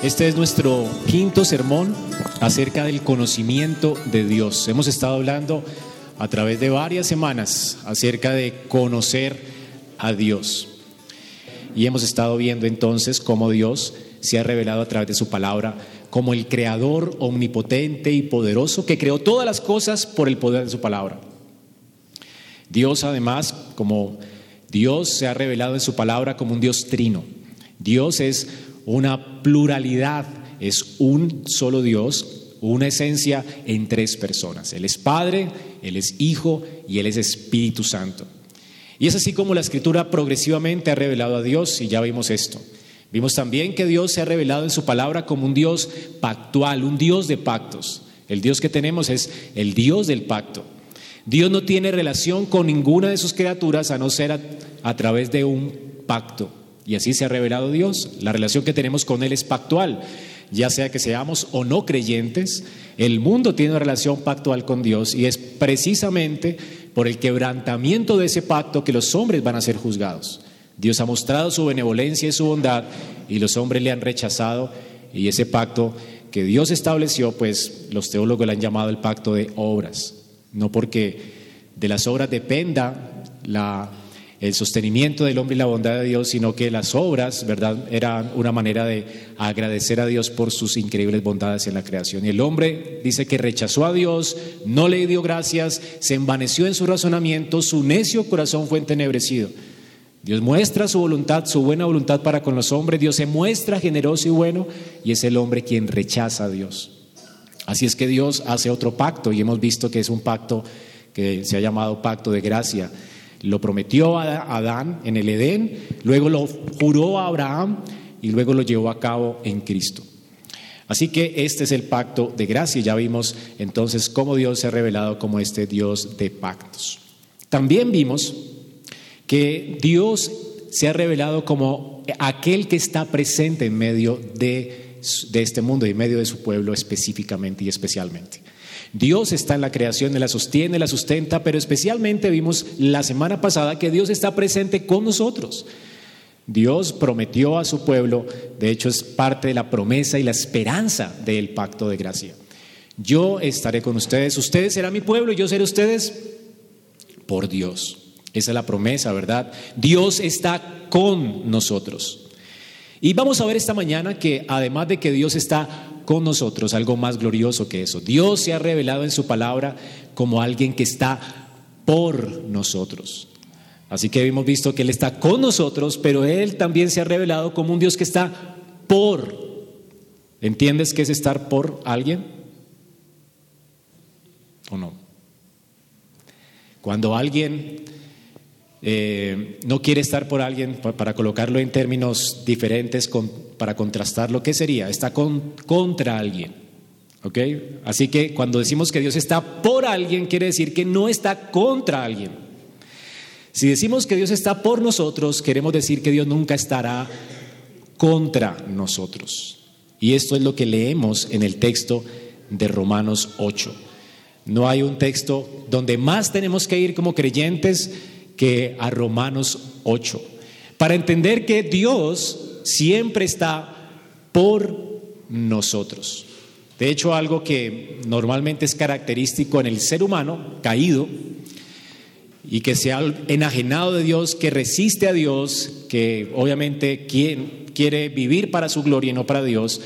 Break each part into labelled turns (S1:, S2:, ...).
S1: Este es nuestro quinto sermón acerca del conocimiento de Dios. Hemos estado hablando a través de varias semanas acerca de conocer a Dios. Y hemos estado viendo entonces cómo Dios se ha revelado a través de su palabra como el creador omnipotente y poderoso que creó todas las cosas por el poder de su palabra. Dios además, como Dios se ha revelado en su palabra como un Dios trino. Dios es una pluralidad, es un solo Dios, una esencia en tres personas. Él es Padre, Él es Hijo y Él es Espíritu Santo. Y es así como la Escritura progresivamente ha revelado a Dios y ya vimos esto. Vimos también que Dios se ha revelado en su palabra como un Dios pactual, un Dios de pactos. El Dios que tenemos es el Dios del pacto. Dios no tiene relación con ninguna de sus criaturas a no ser a, a través de un pacto. Y así se ha revelado Dios. La relación que tenemos con Él es pactual, ya sea que seamos o no creyentes. El mundo tiene una relación pactual con Dios y es precisamente por el quebrantamiento de ese pacto que los hombres van a ser juzgados. Dios ha mostrado su benevolencia y su bondad y los hombres le han rechazado y ese pacto que Dios estableció, pues los teólogos le han llamado el pacto de obras, no porque de las obras dependa la el sostenimiento del hombre y la bondad de Dios, sino que las obras, ¿verdad?, eran una manera de agradecer a Dios por sus increíbles bondades en la creación. Y el hombre dice que rechazó a Dios, no le dio gracias, se envaneció en su razonamiento, su necio corazón fue entenebrecido. Dios muestra su voluntad, su buena voluntad para con los hombres, Dios se muestra generoso y bueno, y es el hombre quien rechaza a Dios. Así es que Dios hace otro pacto, y hemos visto que es un pacto que se ha llamado pacto de gracia lo prometió a Adán en el Edén, luego lo juró a Abraham y luego lo llevó a cabo en Cristo. Así que este es el pacto de gracia. Ya vimos entonces cómo Dios se ha revelado como este Dios de pactos. También vimos que Dios se ha revelado como aquel que está presente en medio de, de este mundo y en medio de su pueblo específicamente y especialmente. Dios está en la creación, la sostiene, la sustenta, pero especialmente vimos la semana pasada que Dios está presente con nosotros. Dios prometió a su pueblo, de hecho es parte de la promesa y la esperanza del pacto de gracia. Yo estaré con ustedes, ustedes serán mi pueblo y yo seré ustedes por Dios. Esa es la promesa, ¿verdad? Dios está con nosotros. Y vamos a ver esta mañana que además de que Dios está con nosotros, algo más glorioso que eso. Dios se ha revelado en su palabra como alguien que está por nosotros. Así que hemos visto que Él está con nosotros, pero Él también se ha revelado como un Dios que está por. ¿Entiendes qué es estar por alguien? ¿O no? Cuando alguien eh, no quiere estar por alguien, para colocarlo en términos diferentes, para contrastarlo, ¿qué sería? Está contra alguien. ¿Ok? Así que cuando decimos que Dios está por alguien, quiere decir que no está contra alguien. Si decimos que Dios está por nosotros, queremos decir que Dios nunca estará contra nosotros. Y esto es lo que leemos en el texto de Romanos 8. No hay un texto donde más tenemos que ir como creyentes que a Romanos 8, para entender que Dios siempre está por nosotros. De hecho, algo que normalmente es característico en el ser humano caído y que se ha enajenado de Dios, que resiste a Dios, que obviamente quiere vivir para su gloria y no para Dios,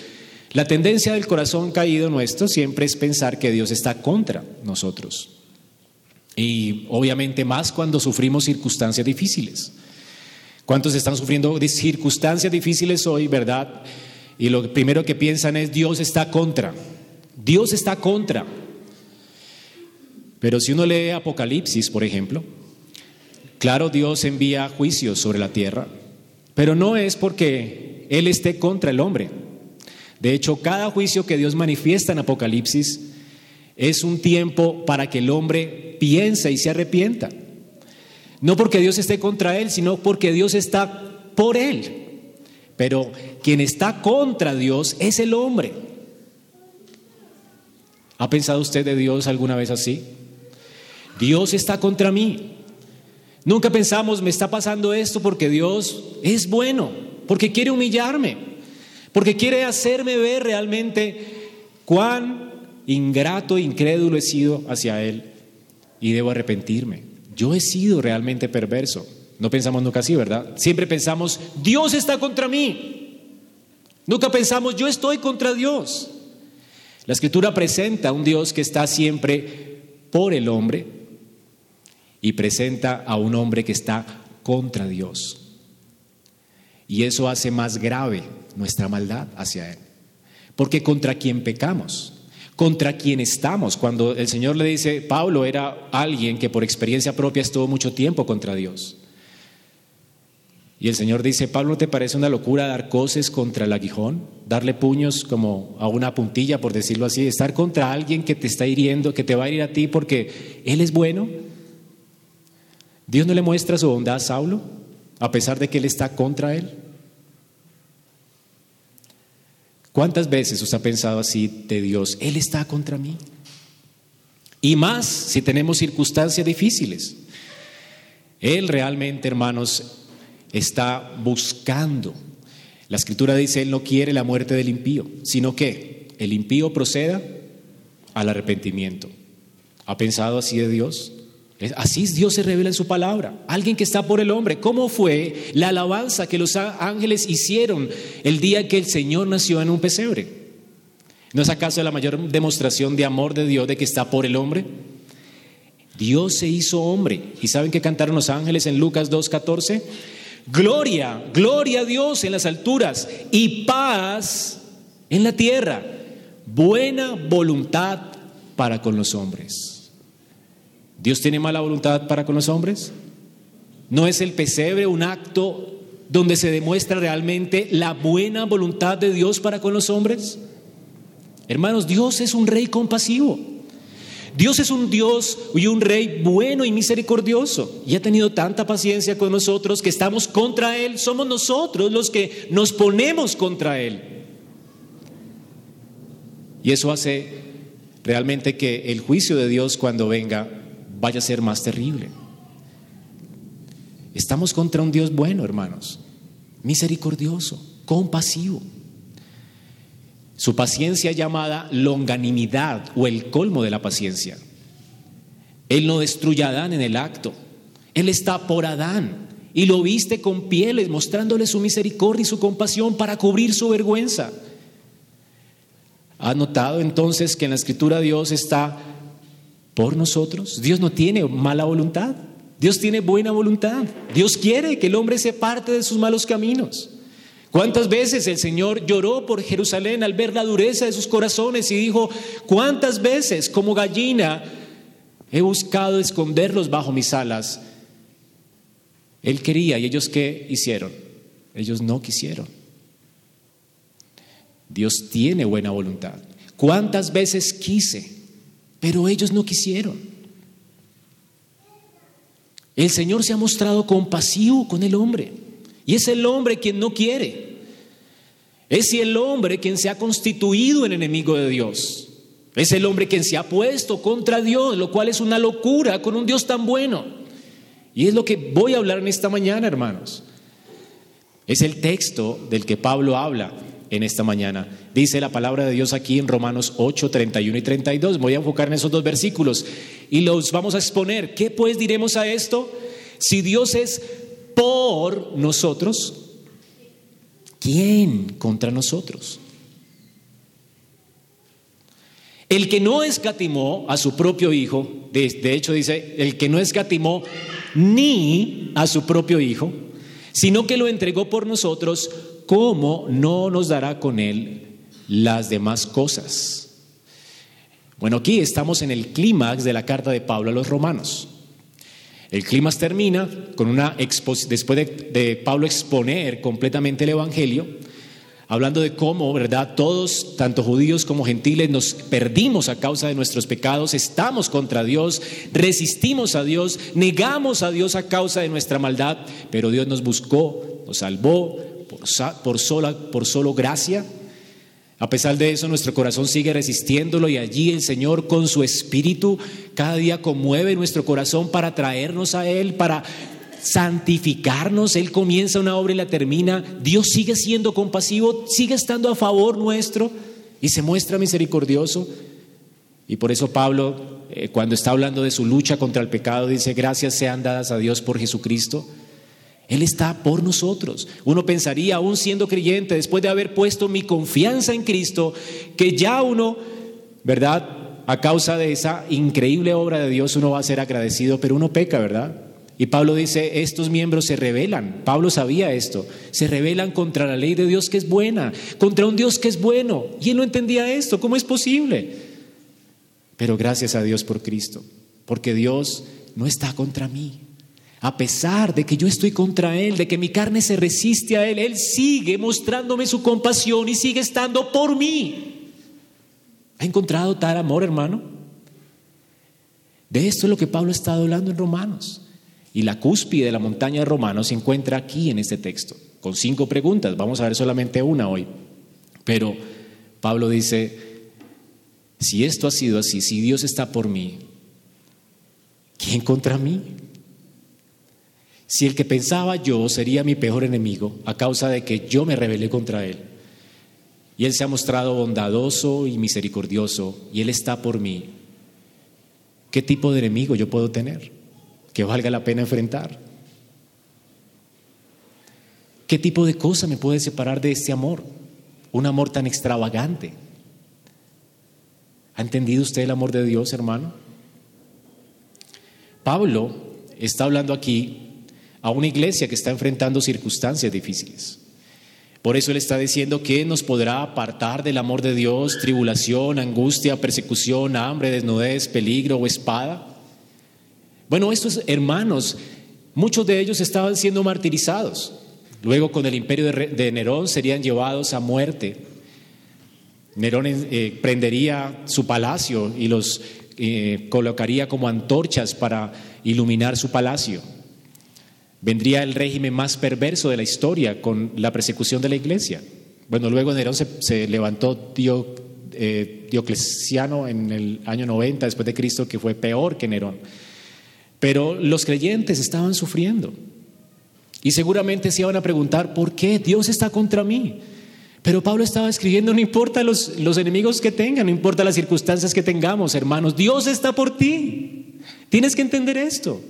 S1: la tendencia del corazón caído nuestro siempre es pensar que Dios está contra nosotros. Y obviamente más cuando sufrimos circunstancias difíciles. ¿Cuántos están sufriendo circunstancias difíciles hoy, verdad? Y lo primero que piensan es Dios está contra. Dios está contra. Pero si uno lee Apocalipsis, por ejemplo, claro, Dios envía juicios sobre la tierra, pero no es porque Él esté contra el hombre. De hecho, cada juicio que Dios manifiesta en Apocalipsis es un tiempo para que el hombre piense y se arrepienta. No porque Dios esté contra él, sino porque Dios está por él. Pero quien está contra Dios es el hombre. ¿Ha pensado usted de Dios alguna vez así? Dios está contra mí. Nunca pensamos, me está pasando esto porque Dios es bueno, porque quiere humillarme, Porque quiere hacerme ver realmente cuán ingrato, incrédulo he sido hacia Él y debo arrepentirme. Yo he sido realmente perverso. No pensamos nunca así, ¿verdad? Siempre pensamos, Dios está contra mí. Nunca pensamos, yo estoy contra Dios. La escritura presenta a un Dios que está siempre por el hombre y presenta a un hombre que está contra Dios. Y eso hace más grave nuestra maldad hacia Él. Porque contra quien pecamos, contra quien estamos, cuando el Señor le dice, Pablo era alguien que por experiencia propia estuvo mucho tiempo contra Dios. Y el Señor dice, Pablo, ¿no te parece una locura dar coces contra el aguijón? Darle puños como a una puntilla, por decirlo así, estar contra alguien que te está hiriendo, que te va a herir a ti porque Él es bueno. Dios no le muestra su bondad a Saulo, a pesar de que Él está contra Él. ¿Cuántas veces usted ha pensado así de Dios? Él está contra mí. Y más si tenemos circunstancias difíciles. Él realmente, hermanos, está buscando. La escritura dice, Él no quiere la muerte del impío, sino que el impío proceda al arrepentimiento. ¿Ha pensado así de Dios? Así Dios se revela en su palabra. Alguien que está por el hombre. ¿Cómo fue la alabanza que los ángeles hicieron el día que el Señor nació en un pesebre? ¿No es acaso la mayor demostración de amor de Dios de que está por el hombre? Dios se hizo hombre. ¿Y saben qué cantaron los ángeles en Lucas 2.14? Gloria, gloria a Dios en las alturas y paz en la tierra. Buena voluntad para con los hombres. ¿Dios tiene mala voluntad para con los hombres? ¿No es el pesebre un acto donde se demuestra realmente la buena voluntad de Dios para con los hombres? Hermanos, Dios es un rey compasivo. Dios es un Dios y un rey bueno y misericordioso y ha tenido tanta paciencia con nosotros que estamos contra Él. Somos nosotros los que nos ponemos contra Él. Y eso hace realmente que el juicio de Dios cuando venga vaya a ser más terrible. Estamos contra un Dios bueno, hermanos, misericordioso, compasivo. Su paciencia llamada longanimidad o el colmo de la paciencia. Él no destruye a Adán en el acto. Él está por Adán y lo viste con pieles, mostrándole su misericordia y su compasión para cubrir su vergüenza. ¿Ha notado entonces que en la escritura Dios está por nosotros? Dios no tiene mala voluntad. Dios tiene buena voluntad. Dios quiere que el hombre se parte de sus malos caminos. ¿Cuántas veces el Señor lloró por Jerusalén al ver la dureza de sus corazones y dijo, cuántas veces como gallina he buscado esconderlos bajo mis alas? Él quería y ellos qué hicieron? Ellos no quisieron. Dios tiene buena voluntad. ¿Cuántas veces quise? Pero ellos no quisieron. El Señor se ha mostrado compasivo con el hombre. Y es el hombre quien no quiere. Es el hombre quien se ha constituido en enemigo de Dios. Es el hombre quien se ha puesto contra Dios, lo cual es una locura con un Dios tan bueno. Y es lo que voy a hablar en esta mañana, hermanos. Es el texto del que Pablo habla en esta mañana. Dice la palabra de Dios aquí en Romanos 8, 31 y 32. Voy a enfocar en esos dos versículos y los vamos a exponer. ¿Qué pues diremos a esto? Si Dios es por nosotros, ¿quién contra nosotros? El que no escatimó a su propio hijo, de, hecho dice, el que no escatimó ni a su propio hijo, sino que lo entregó por nosotros, ¿cómo no nos dará con él las demás cosas? Bueno, aquí estamos en el clímax de la carta de Pablo a los romanos. El clima termina con una después de, de, Pablo exponer completamente el Evangelio, hablando de cómo, ¿verdad? Todos, tanto judíos como gentiles, nos perdimos a causa de nuestros pecados, estamos contra Dios, resistimos a Dios, negamos a Dios a causa de nuestra maldad, pero Dios nos buscó, nos salvó por, sola, por solo gracia a pesar de eso, nuestro corazón sigue resistiéndolo y allí el Señor con su espíritu cada día conmueve nuestro corazón para traernos a Él, para santificarnos, Él comienza una obra y la termina, Dios sigue siendo compasivo, sigue estando a favor nuestro y se muestra misericordioso. Y por eso Pablo, eh, cuando está hablando de su lucha contra el pecado, dice, gracias sean dadas a Dios por Jesucristo. Él está por nosotros. Uno pensaría, aún siendo creyente, después de haber puesto mi confianza en Cristo, que ya uno, ¿verdad? A causa de esa increíble obra de Dios, uno va a ser agradecido, pero uno peca, ¿verdad? Y Pablo dice, estos miembros se rebelan. Pablo sabía esto. Se rebelan contra la ley de Dios que es buena, contra un Dios que es bueno. Y él no entendía esto. ¿Cómo es posible? Pero gracias a Dios por Cristo, porque Dios no está contra mí. A pesar de que yo estoy contra Él, de que mi carne se resiste a Él, Él sigue mostrándome su compasión y sigue estando por mí. ¿Ha encontrado tal amor, hermano? De esto es lo que Pablo estado hablando en Romanos. Y la cúspide de la montaña de Romanos se encuentra aquí en este texto, con cinco preguntas. Vamos a ver solamente una hoy. Pero Pablo dice, si esto ha sido así, si Dios está por mí, ¿quién contra mí? Si el que pensaba yo sería mi peor enemigo a causa de que yo me rebelé contra él. Y él se ha mostrado bondadoso y misericordioso y él está por mí. ¿Qué tipo de enemigo yo puedo tener que valga la pena enfrentar? ¿Qué tipo de cosa me puede separar de este amor? Un amor tan extravagante. ¿Ha entendido usted el amor de Dios, hermano? Pablo está hablando aquí a una iglesia que está enfrentando circunstancias difíciles. Por eso Él está diciendo que nos podrá apartar del amor de Dios, tribulación, angustia, persecución, hambre, desnudez, peligro o espada. Bueno, estos hermanos, muchos de ellos estaban siendo martirizados. Luego con el imperio de Nerón serían llevados a muerte. Nerón eh, prendería su palacio y los eh, colocaría como antorchas para iluminar su palacio. Vendría el régimen más perverso de la historia con la persecución de la iglesia. Bueno, luego Nerón se, levantó eh, Diocleciano en el año 90 después de Cristo, que fue peor que Nerón. Pero los creyentes estaban sufriendo. Y seguramente se iban a preguntar, ¿por qué Dios está contra mí? Pero Pablo estaba escribiendo, no importa los, los enemigos que tengan, no importa las circunstancias que tengamos, hermanos, Dios está por ti. Tienes que entender esto.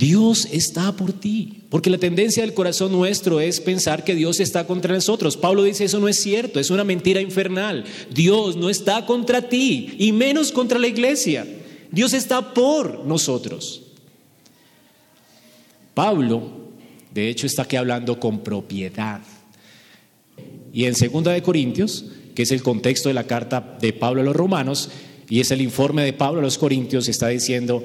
S1: Dios está por ti, porque la tendencia del corazón nuestro es pensar que Dios está contra nosotros. Pablo dice, eso no es cierto, es una mentira infernal. Dios no está contra ti y menos contra la iglesia. Dios está por nosotros. Pablo, de hecho, está aquí hablando con propiedad. Y en 2 de Corintios, que es el contexto de la carta de Pablo a los romanos, y es el informe de Pablo a los corintios, está diciendo,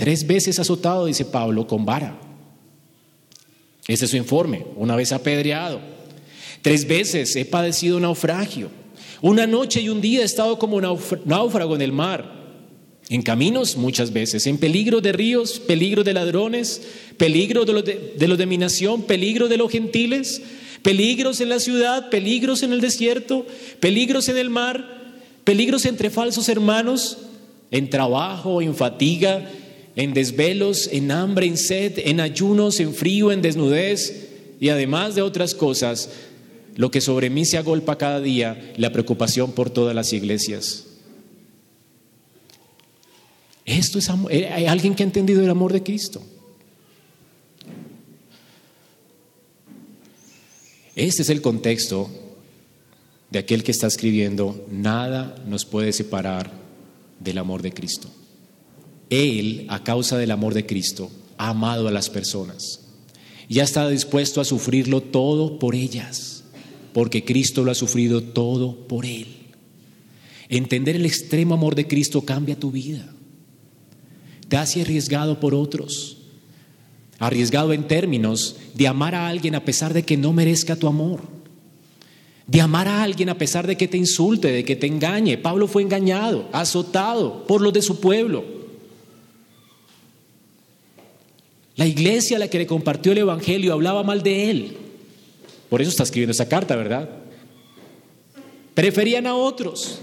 S1: Tres veces azotado, dice Pablo, con vara. Ese es su informe, una vez apedreado. Tres veces he padecido naufragio. Una noche y un día he estado como náufrago en el mar. En caminos muchas veces, en peligro de ríos, peligro de ladrones, peligro de los de, de, de mi nación, peligro de los gentiles, peligros en la ciudad, peligros en el desierto, peligros en el mar, peligros entre falsos hermanos, en trabajo, en fatiga, en desvelos, en hambre, en sed, en ayunos, en frío, en desnudez y además de otras cosas, lo que sobre mí se agolpa cada día, la preocupación por todas las iglesias. Esto es amor. Eh, ¿Hay alguien que ha entendido el amor de Cristo? Este es el contexto de aquel que está escribiendo, nada nos puede separar del amor de Cristo. Él, a causa del amor de Cristo, ha amado a las personas y ha estado dispuesto a sufrirlo todo por ellas, porque Cristo lo ha sufrido todo por Él. Entender el extremo amor de Cristo cambia tu vida. Te hace arriesgado por otros. Arriesgado en términos de amar a alguien a pesar de que no merezca tu amor. De amar a alguien a pesar de que te insulte, de que te engañe. Pablo fue engañado, azotado por los de su pueblo. La iglesia a la que le compartió el Evangelio hablaba mal de él. Por eso está escribiendo esa carta, ¿verdad? Preferían a otros.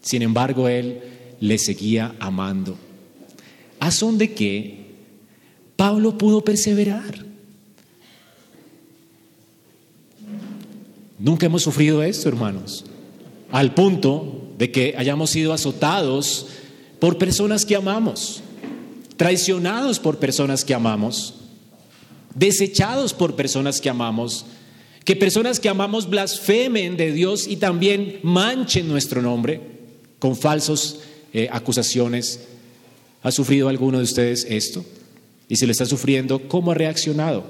S1: Sin embargo, él le seguía amando. a son de que Pablo pudo perseverar. Nunca hemos sufrido esto, hermanos, al punto de que hayamos sido azotados por personas que amamos, traicionados por personas que amamos, desechados por personas que amamos, que personas que amamos blasfemen de Dios y también manchen nuestro nombre con falsas eh, acusaciones. ¿Ha sufrido alguno de ustedes esto? Y si lo está sufriendo, ¿cómo ha reaccionado?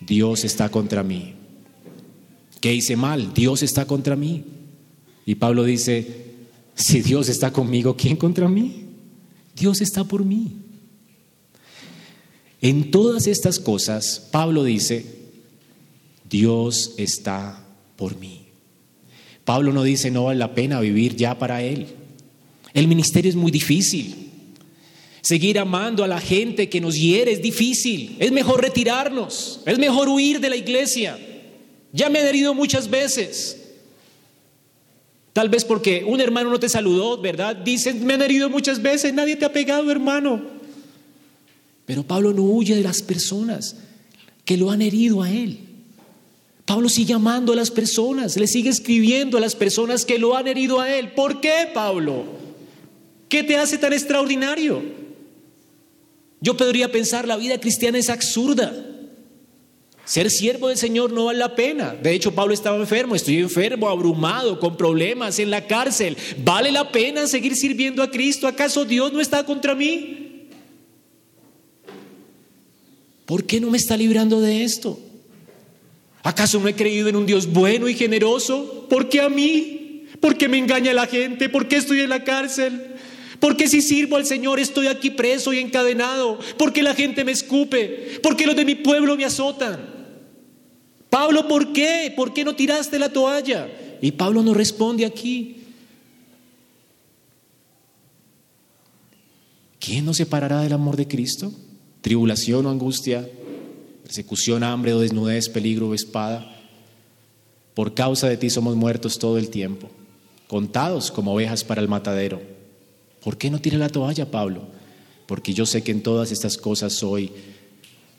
S1: Dios está contra mí. ¿Qué hice mal? Dios está contra mí. Y Pablo dice, si Dios está conmigo, ¿quién contra mí? Dios está por mí. En todas estas cosas, Pablo dice, Dios está por mí. Pablo no dice, no vale la pena vivir ya para Él. El ministerio es muy difícil. Seguir amando a la gente que nos hiere es difícil. Es mejor retirarnos. Es mejor huir de la iglesia. Ya me han herido muchas veces. Tal vez porque un hermano no te saludó, ¿verdad? Dicen, me han herido muchas veces, nadie te ha pegado, hermano. Pero Pablo no huye de las personas que lo han herido a él. Pablo sigue amando a las personas, le sigue escribiendo a las personas que lo han herido a él. ¿Por qué, Pablo? ¿Qué te hace tan extraordinario? Yo podría pensar, la vida cristiana es absurda. Ser siervo del Señor no vale la pena. De hecho, Pablo estaba enfermo, estoy enfermo, abrumado, con problemas, en la cárcel. ¿Vale la pena seguir sirviendo a Cristo? ¿Acaso Dios no está contra mí? ¿Por qué no me está librando de esto? ¿Acaso no he creído en un Dios bueno y generoso? ¿Por qué a mí? ¿Por qué me engaña la gente? ¿Por qué estoy en la cárcel? ¿Por qué si sirvo al Señor estoy aquí preso y encadenado? ¿Por qué la gente me escupe? ¿Por qué los de mi pueblo me azotan? Pablo, ¿por qué? ¿Por qué no tiraste la toalla? Y Pablo no responde aquí. ¿Quién nos separará del amor de Cristo? ¿Tribulación o angustia? ¿Persecución, hambre o desnudez, peligro o espada? Por causa de ti somos muertos todo el tiempo, contados como ovejas para el matadero. ¿Por qué no tira la toalla, Pablo? Porque yo sé que en todas estas cosas soy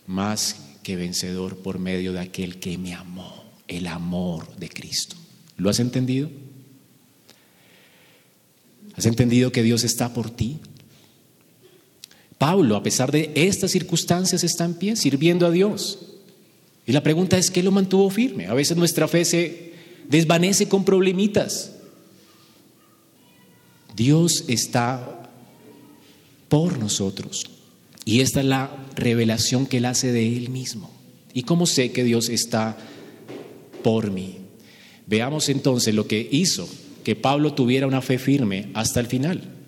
S1: más que vencedor por medio de aquel que me amó, el amor de Cristo. ¿Lo has entendido? ¿Has entendido que Dios está por ti? Pablo, a pesar de estas circunstancias, está en pie sirviendo a Dios. Y la pregunta es, ¿qué lo mantuvo firme? A veces nuestra fe se desvanece con problemitas. Dios está por nosotros. Y esta es la revelación que Él hace de Él mismo. ¿Y cómo sé que Dios está por mí? Veamos entonces lo que hizo que Pablo tuviera una fe firme hasta el final.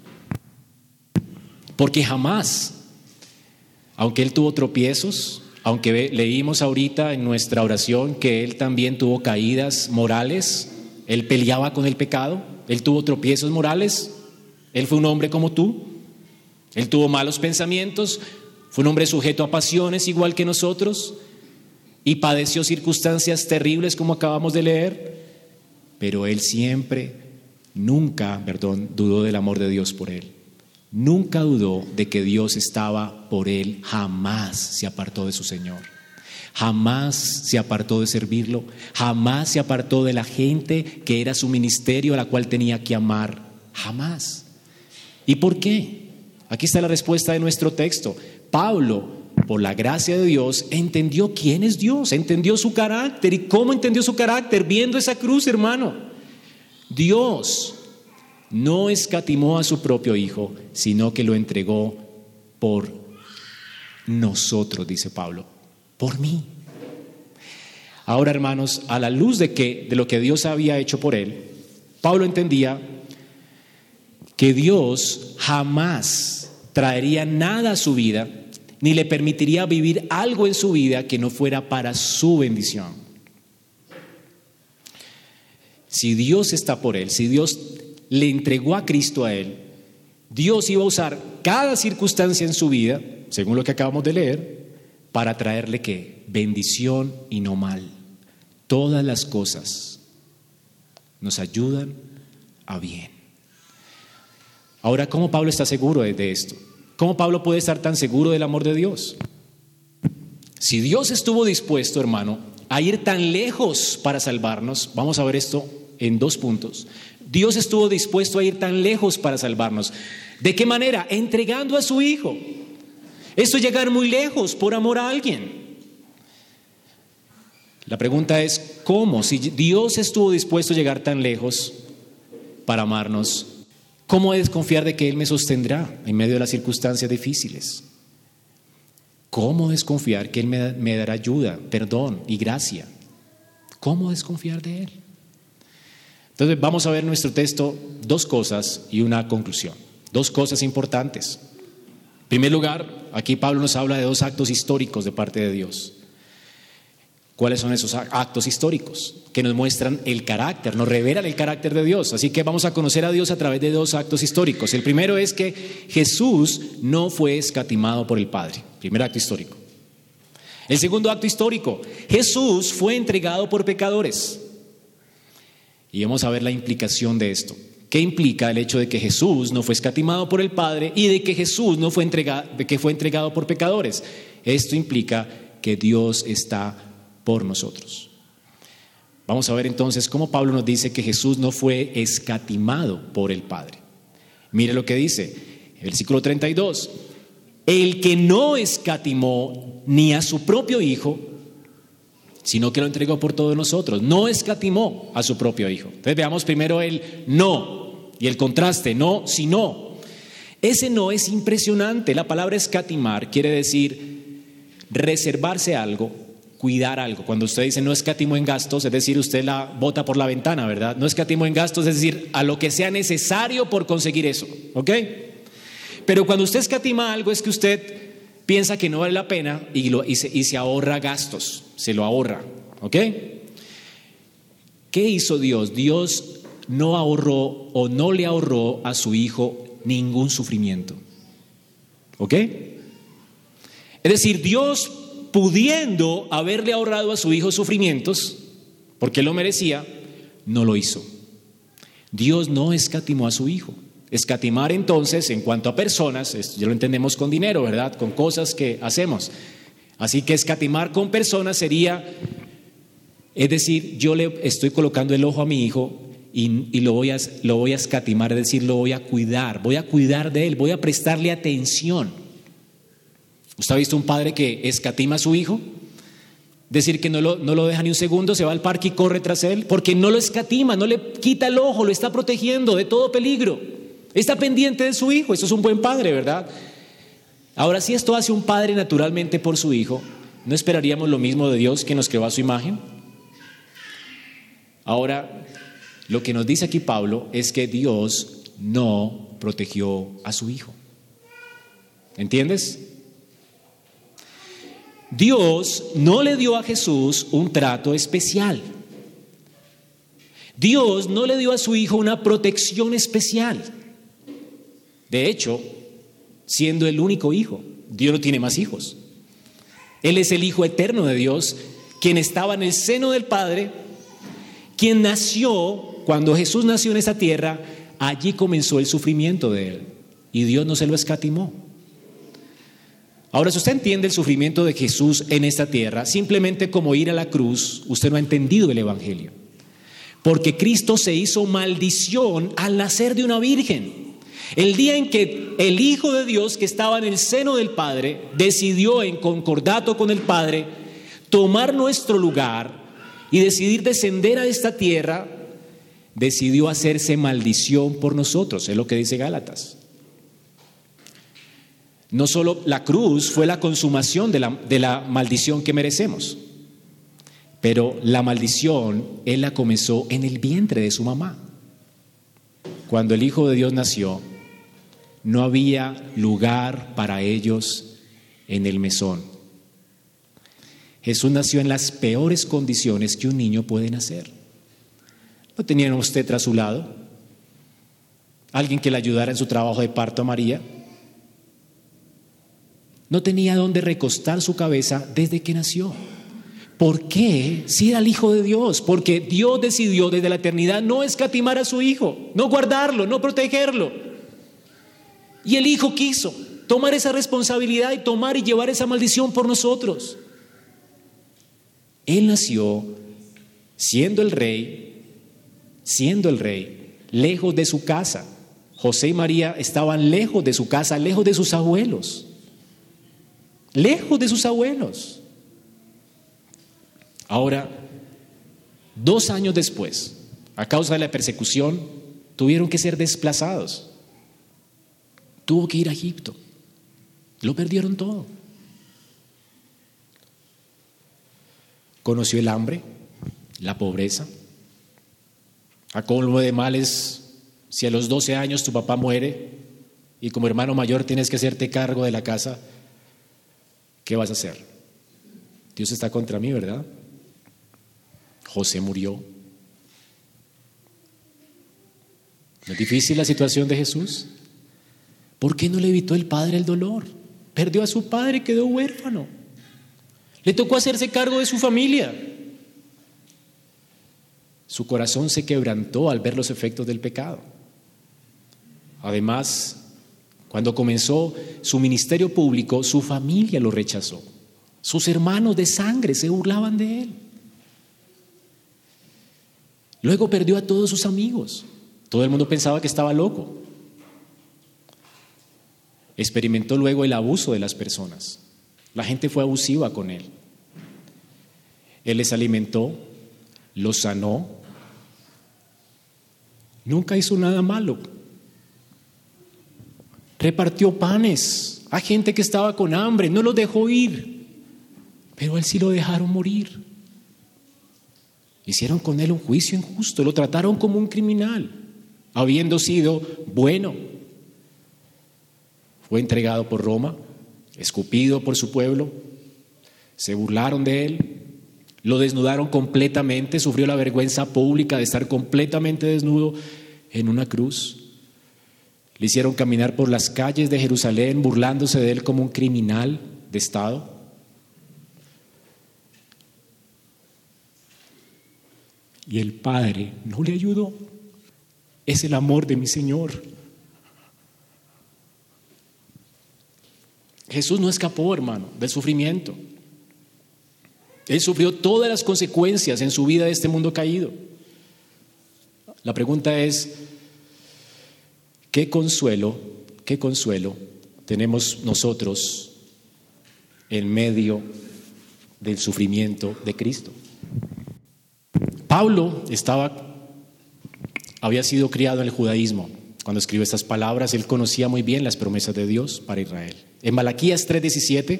S1: Porque jamás, aunque él tuvo tropiezos, aunque leímos ahorita en nuestra oración que él también tuvo caídas morales, él peleaba con el pecado, él tuvo tropiezos morales, él fue un hombre como tú, él tuvo malos pensamientos, fue un hombre sujeto a pasiones igual que nosotros y padeció circunstancias terribles como acabamos de leer, pero él siempre, nunca, perdón, dudó del amor de Dios por él. Nunca dudó de que Dios estaba por él, jamás se apartó de su Señor. Jamás se apartó de servirlo, jamás se apartó de la gente que era su ministerio a la cual tenía que amar, jamás. ¿Y por qué? Aquí está la respuesta de nuestro texto. Pablo, por la gracia de Dios, entendió quién es Dios, entendió su carácter. ¿Y cómo entendió su carácter? Viendo esa cruz, hermano. Dios no escatimó a su propio Hijo, sino que lo entregó por nosotros, dice Pablo, por mí. Ahora, hermanos, a la luz de que de lo que Dios había hecho por él, Pablo entendía que Dios jamás traería nada a su vida, ni le permitiría vivir algo en su vida que no fuera para su bendición. Si Dios está por él, si Dios le entregó a Cristo a él, Dios iba a usar cada circunstancia en su vida, según lo que acabamos de leer, para traerle qué? Bendición y no mal. Todas las cosas nos ayudan a bien. Ahora, ¿cómo Pablo está seguro de esto? ¿Cómo Pablo puede estar tan seguro del amor de Dios? Si Dios estuvo dispuesto, hermano, a ir tan lejos para salvarnos, vamos a ver esto en dos puntos. Dios estuvo dispuesto a ir tan lejos para salvarnos. ¿De qué manera? Entregando a su Hijo. Esto es llegar muy lejos por amor a alguien. La pregunta es, ¿cómo? Si Dios estuvo dispuesto a llegar tan lejos para amarnos, ¿cómo desconfiar de que Él me sostendrá en medio de las circunstancias difíciles? ¿Cómo desconfiar que Él me, dará ayuda, perdón y gracia? ¿Cómo desconfiar de Él? Entonces vamos a ver nuestro texto dos cosas y una conclusión. Dos cosas importantes. En primer lugar, aquí Pablo nos habla de dos actos históricos de parte de Dios. ¿Cuáles son esos actos históricos? Que nos muestran el carácter, nos revelan el carácter de Dios. Así que vamos a conocer a Dios a través de dos actos históricos. El primero es que Jesús no fue escatimado por el Padre. Primer acto histórico. El segundo acto histórico, Jesús fue entregado por pecadores. Y vamos a ver la implicación de esto. ¿Qué implica el hecho de que Jesús no fue escatimado por el Padre y de que Jesús no fue entregado, que fue entregado por pecadores? Esto implica que Dios está por nosotros. Vamos a ver entonces cómo Pablo nos dice que Jesús no fue escatimado por el Padre. Mire lo que dice, el versículo 32. El que no escatimó ni a su propio Hijo, sino que lo entregó por todos nosotros. No escatimó a su propio Hijo. Entonces veamos primero el no y el contraste, no, sino. Ese no es impresionante. La palabra escatimar quiere decir reservarse algo cuidar algo. Cuando usted dice no escatimo en gastos, es decir, usted la bota por la ventana, ¿verdad? No escatimo en gastos, es decir, a lo que sea necesario por conseguir eso, ¿ok? Pero cuando usted escatima algo es que usted piensa que no vale la pena y, se, se ahorra gastos, se lo ahorra, ¿ok? ¿Qué hizo Dios? Dios no ahorró o no le ahorró a su hijo ningún sufrimiento. ¿Ok? Es decir, Dios pudiendo haberle ahorrado a su hijo sufrimientos, porque él lo merecía, no lo hizo. Dios no escatimó a su hijo. Escatimar entonces, en cuanto a personas, ya lo entendemos con dinero, ¿verdad? Con cosas que hacemos. Así que escatimar con personas sería, es decir, yo le estoy colocando el ojo a mi hijo y, lo, voy a, lo voy a escatimar, es decir, lo voy a cuidar, voy a cuidar de él, voy a prestarle atención. ¿Usted ha visto un padre que escatima a su hijo? Decir que no lo, no lo deja ni un segundo, se va al parque y corre tras él, porque no lo escatima, no le quita el ojo, lo está protegiendo de todo peligro. Está pendiente de su hijo, eso es un buen padre, ¿verdad? Ahora, si esto hace un padre naturalmente por su hijo, ¿no esperaríamos lo mismo de Dios que nos creó a su imagen? Ahora, lo que nos dice aquí Pablo es que Dios no protegió a su hijo. ¿Entiendes? Dios no le dio a Jesús un trato especial. Dios no le dio a su hijo una protección especial. De hecho, siendo el único hijo, Dios no tiene más hijos. Él es el Hijo eterno de Dios, quien estaba en el seno del Padre, quien nació, cuando Jesús nació en esta tierra, allí comenzó el sufrimiento de él. Y Dios no se lo escatimó. Ahora, si usted entiende el sufrimiento de Jesús en esta tierra, simplemente como ir a la cruz, usted no ha entendido el Evangelio. Porque Cristo se hizo maldición al nacer de una virgen. El día en que el Hijo de Dios, que estaba en el seno del Padre, decidió en concordato con el Padre tomar nuestro lugar y decidir descender a esta tierra, decidió hacerse maldición por nosotros, es lo que dice Gálatas. No solo la cruz fue la consumación de la, maldición que merecemos, pero la maldición Él la comenzó en el vientre de su mamá. Cuando el Hijo de Dios nació, no había lugar para ellos en el mesón. Jesús nació en las peores condiciones que un niño puede nacer. ¿No tenía usted tras su lado? ¿Alguien que le ayudara en su trabajo de parto a María? No tenía dónde recostar su cabeza desde que nació. ¿Por qué? Si era el Hijo de Dios, porque Dios decidió desde la eternidad no escatimar a su Hijo, no guardarlo, no protegerlo. Y el Hijo quiso tomar esa responsabilidad y tomar y llevar esa maldición por nosotros. Él nació siendo el rey, siendo el rey, lejos de su casa. José y María estaban lejos de su casa, lejos de sus abuelos, lejos de sus abuelos. Ahora, dos años después, a causa de la persecución, tuvieron que ser desplazados. Tuvo que ir a Egipto. Lo perdieron todo. Conoció el hambre, la pobreza. A colmo de males, si a los 12 años tu papá muere y como hermano mayor tienes que hacerte cargo de la casa, ¿qué vas a hacer? Dios está contra mí, ¿verdad? José murió. ¿No es difícil la situación de Jesús? ¿Por qué no le evitó el padre el dolor? Perdió a su padre y quedó huérfano. Le tocó hacerse cargo de su familia. Su corazón se quebrantó al ver los efectos del pecado. Además, cuando comenzó su ministerio público, su familia lo rechazó. Sus hermanos de sangre se burlaban de él. Luego perdió a todos sus amigos. Todo el mundo pensaba que estaba loco. Experimentó luego el abuso de las personas. La gente fue abusiva con él. Él les alimentó, los sanó. Nunca hizo nada malo. Repartió panes a gente que estaba con hambre, no los dejó ir. Pero él sí lo dejaron morir. Hicieron con él un juicio injusto, lo trataron como un criminal, habiendo sido bueno. Fue entregado por Roma, escupido por su pueblo, se burlaron de él, lo desnudaron completamente, sufrió la vergüenza pública de estar completamente desnudo en una cruz. Le hicieron caminar por las calles de Jerusalén burlándose de él como un criminal de Estado. y el Padre no le ayudó. Es el amor de mi Señor. Jesús no escapó, hermano, del sufrimiento. Él sufrió todas las consecuencias en su vida de este mundo caído. La pregunta es, ¿qué consuelo, qué consuelo tenemos nosotros en medio del sufrimiento de Cristo? Pablo estaba, había sido criado en el judaísmo. Cuando escribe estas palabras, él conocía muy bien las promesas de Dios para Israel. En Malaquías 3:17,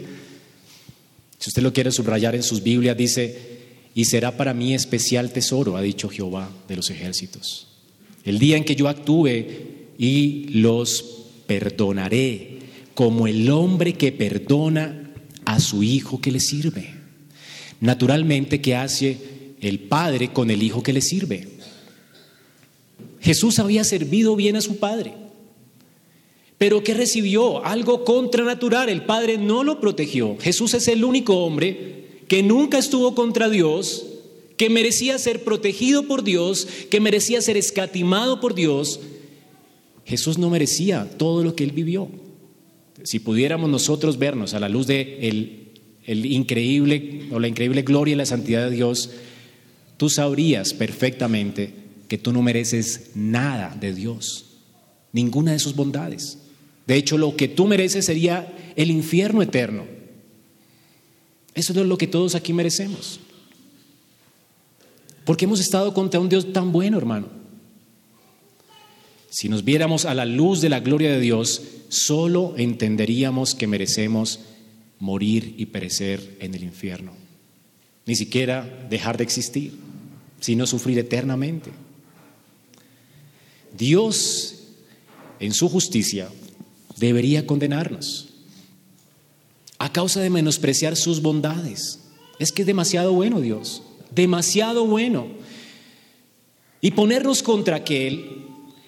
S1: si usted lo quiere subrayar en sus Biblias, dice, y será para mí especial tesoro, ha dicho Jehová de los ejércitos. El día en que yo actúe y los perdonaré, como el hombre que perdona a su hijo que le sirve. Naturalmente que hace el Padre con el Hijo que le sirve. Jesús había servido bien a su Padre, pero ¿qué recibió? Algo contranatural. El Padre no lo protegió. Jesús es el único hombre que nunca estuvo contra Dios, que merecía ser protegido por Dios, que merecía ser escatimado por Dios. Jesús no merecía todo lo que él vivió. Si pudiéramos nosotros vernos a la luz de el, increíble o la increíble gloria y la santidad de Dios, tú sabrías perfectamente que tú no mereces nada de Dios, ninguna de sus bondades. De hecho, lo que tú mereces sería el infierno eterno. Eso es lo que todos aquí merecemos. Porque hemos estado contra un Dios tan bueno, hermano. Si nos viéramos a la luz de la gloria de Dios, solo entenderíamos que merecemos morir y perecer en el infierno. Ni siquiera dejar de existir sino sufrir eternamente. Dios, en su justicia, debería condenarnos a causa de menospreciar sus bondades. Es que es demasiado bueno Dios, demasiado bueno. Y ponernos contra aquel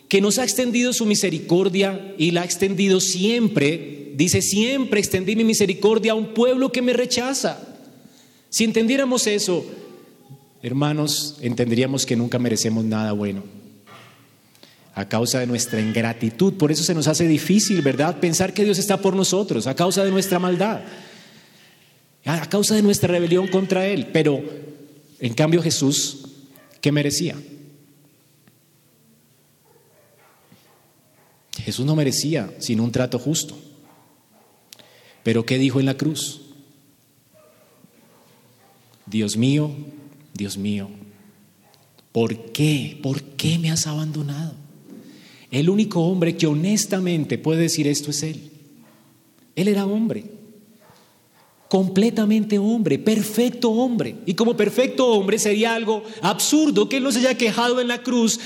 S1: que nos ha extendido su misericordia y la ha extendido siempre, dice, siempre extendí mi misericordia a un pueblo que me rechaza. Si entendiéramos eso, hermanos, entenderíamos que nunca merecemos nada bueno. A causa de nuestra ingratitud. Por eso se nos hace difícil, ¿verdad? Pensar que Dios está por nosotros, a causa de nuestra maldad, a causa de nuestra rebelión contra Él. Pero, en cambio, Jesús, ¿qué merecía? Jesús no merecía sino un trato justo. Pero ¿qué dijo en la cruz? Dios mío, Dios mío, ¿por qué? ¿Por qué me has abandonado? El único hombre que honestamente puede decir esto es Él. Él era hombre, completamente hombre, perfecto hombre. Y como perfecto hombre sería algo absurdo que Él no se haya quejado en la cruz.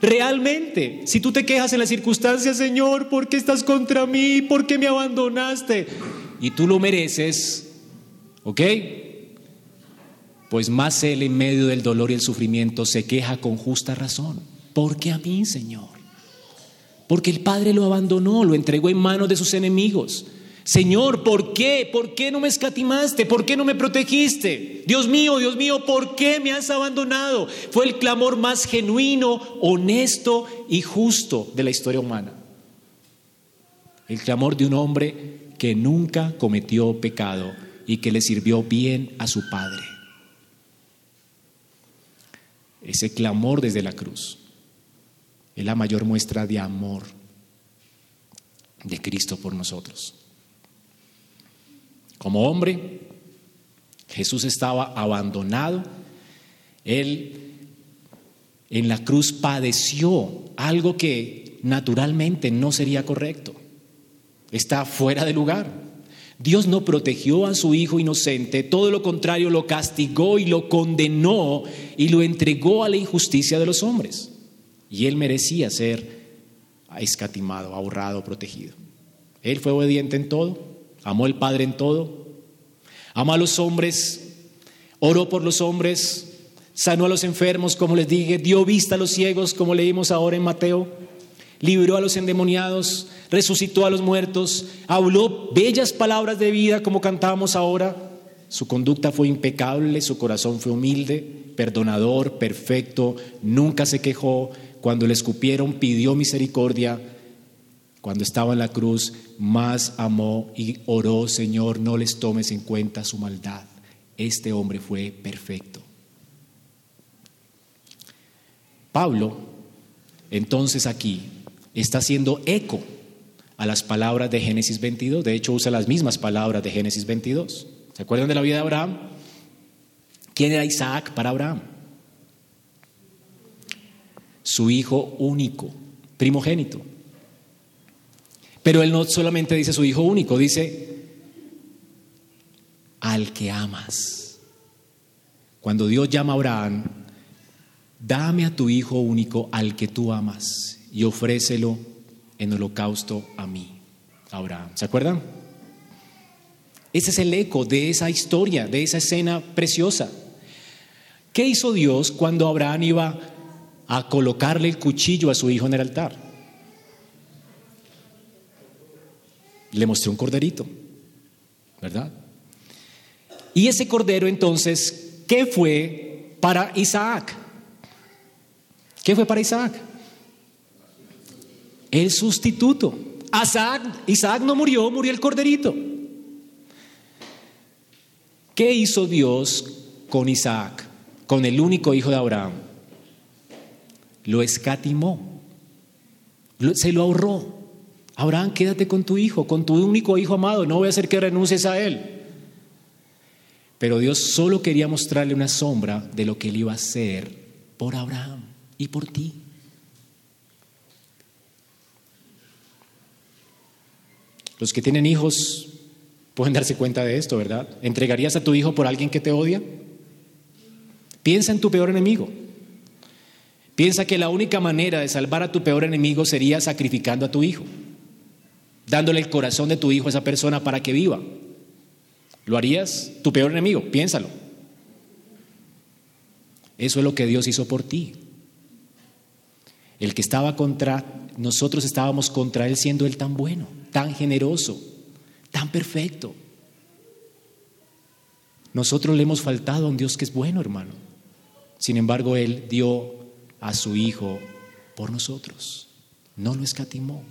S1: Realmente, si tú te quejas en las circunstancias, Señor, ¿por qué estás contra mí? ¿Por qué me abandonaste? Y tú lo mereces, ¿ok? Pues más Él en medio del dolor y el sufrimiento se queja con justa razón. ¿Por qué a mí, Señor? Porque el Padre lo abandonó, lo entregó en manos de sus enemigos. Señor, ¿por qué? ¿Por qué no me escatimaste? ¿Por qué no me protegiste? Dios mío, Dios mío, ¿por qué me has abandonado? Fue el clamor más genuino, honesto y justo de la historia humana. El clamor de un hombre que nunca cometió pecado y que le sirvió bien a su Padre. Ese clamor desde la cruz es la mayor muestra de amor de Cristo por nosotros. Como hombre, Jesús estaba abandonado. Él en la cruz padeció algo que naturalmente no sería correcto. Está fuera de lugar. Dios no protegió a su hijo inocente, todo lo contrario lo castigó y lo condenó y lo entregó a la injusticia de los hombres. Y él merecía ser escatimado, ahorrado, protegido. Él fue obediente en todo, amó al Padre en todo, amó a los hombres, oró por los hombres, sanó a los enfermos, como les dije, dio vista a los ciegos, como leímos ahora en Mateo, libró a los endemoniados, resucitó a los muertos, habló bellas palabras de vida, como cantábamos ahora. Su conducta fue impecable, su corazón fue humilde, perdonador, perfecto, nunca se quejó, cuando le escupieron pidió misericordia. Cuando estaba en la cruz, más amó y oró, Señor, no les tomes en cuenta su maldad. Este hombre fue perfecto. Pablo, entonces aquí, está haciendo eco a las palabras de Génesis 22. De hecho, usa las mismas palabras de Génesis 22. ¿Se acuerdan de la vida de Abraham? ¿Quién era Isaac para Abraham? Su hijo único, primogénito. Pero él no solamente dice su hijo único, dice al que amas. Cuando Dios llama a Abraham, dame a tu hijo único al que tú amas y ofrécelo en holocausto a mí, Abraham. ¿Se acuerdan? Ese es el eco de esa historia, de esa escena preciosa. ¿Qué hizo Dios cuando Abraham iba a colocarle el cuchillo a su hijo en el altar. Le mostró un corderito, ¿verdad? Y ese cordero entonces, ¿qué fue para Isaac? ¿Qué fue para Isaac? El sustituto. Isaac, Isaac no murió, murió el corderito. ¿Qué hizo Dios con Isaac, con el único hijo de Abraham? Lo escatimó, se lo ahorró. Abraham, quédate con tu hijo, con tu único hijo amado, no voy a hacer que renuncies a él. Pero Dios solo quería mostrarle una sombra de lo que él iba a hacer por Abraham y por ti. Los que tienen hijos pueden darse cuenta de esto, ¿verdad? ¿Entregarías a tu hijo por alguien que te odia? Piensa en tu peor enemigo. Piensa que la única manera de salvar a tu peor enemigo sería sacrificando a tu hijo, dándole el corazón de tu hijo a esa persona para que viva. ¿Lo harías tu peor enemigo? Piénsalo. Eso es lo que Dios hizo por ti. El que estaba contra, nosotros estábamos contra Él siendo Él tan bueno, tan generoso, tan perfecto. Nosotros le hemos faltado a un Dios que es bueno, hermano. Sin embargo, Él dio a su Hijo por nosotros. No lo escatimó.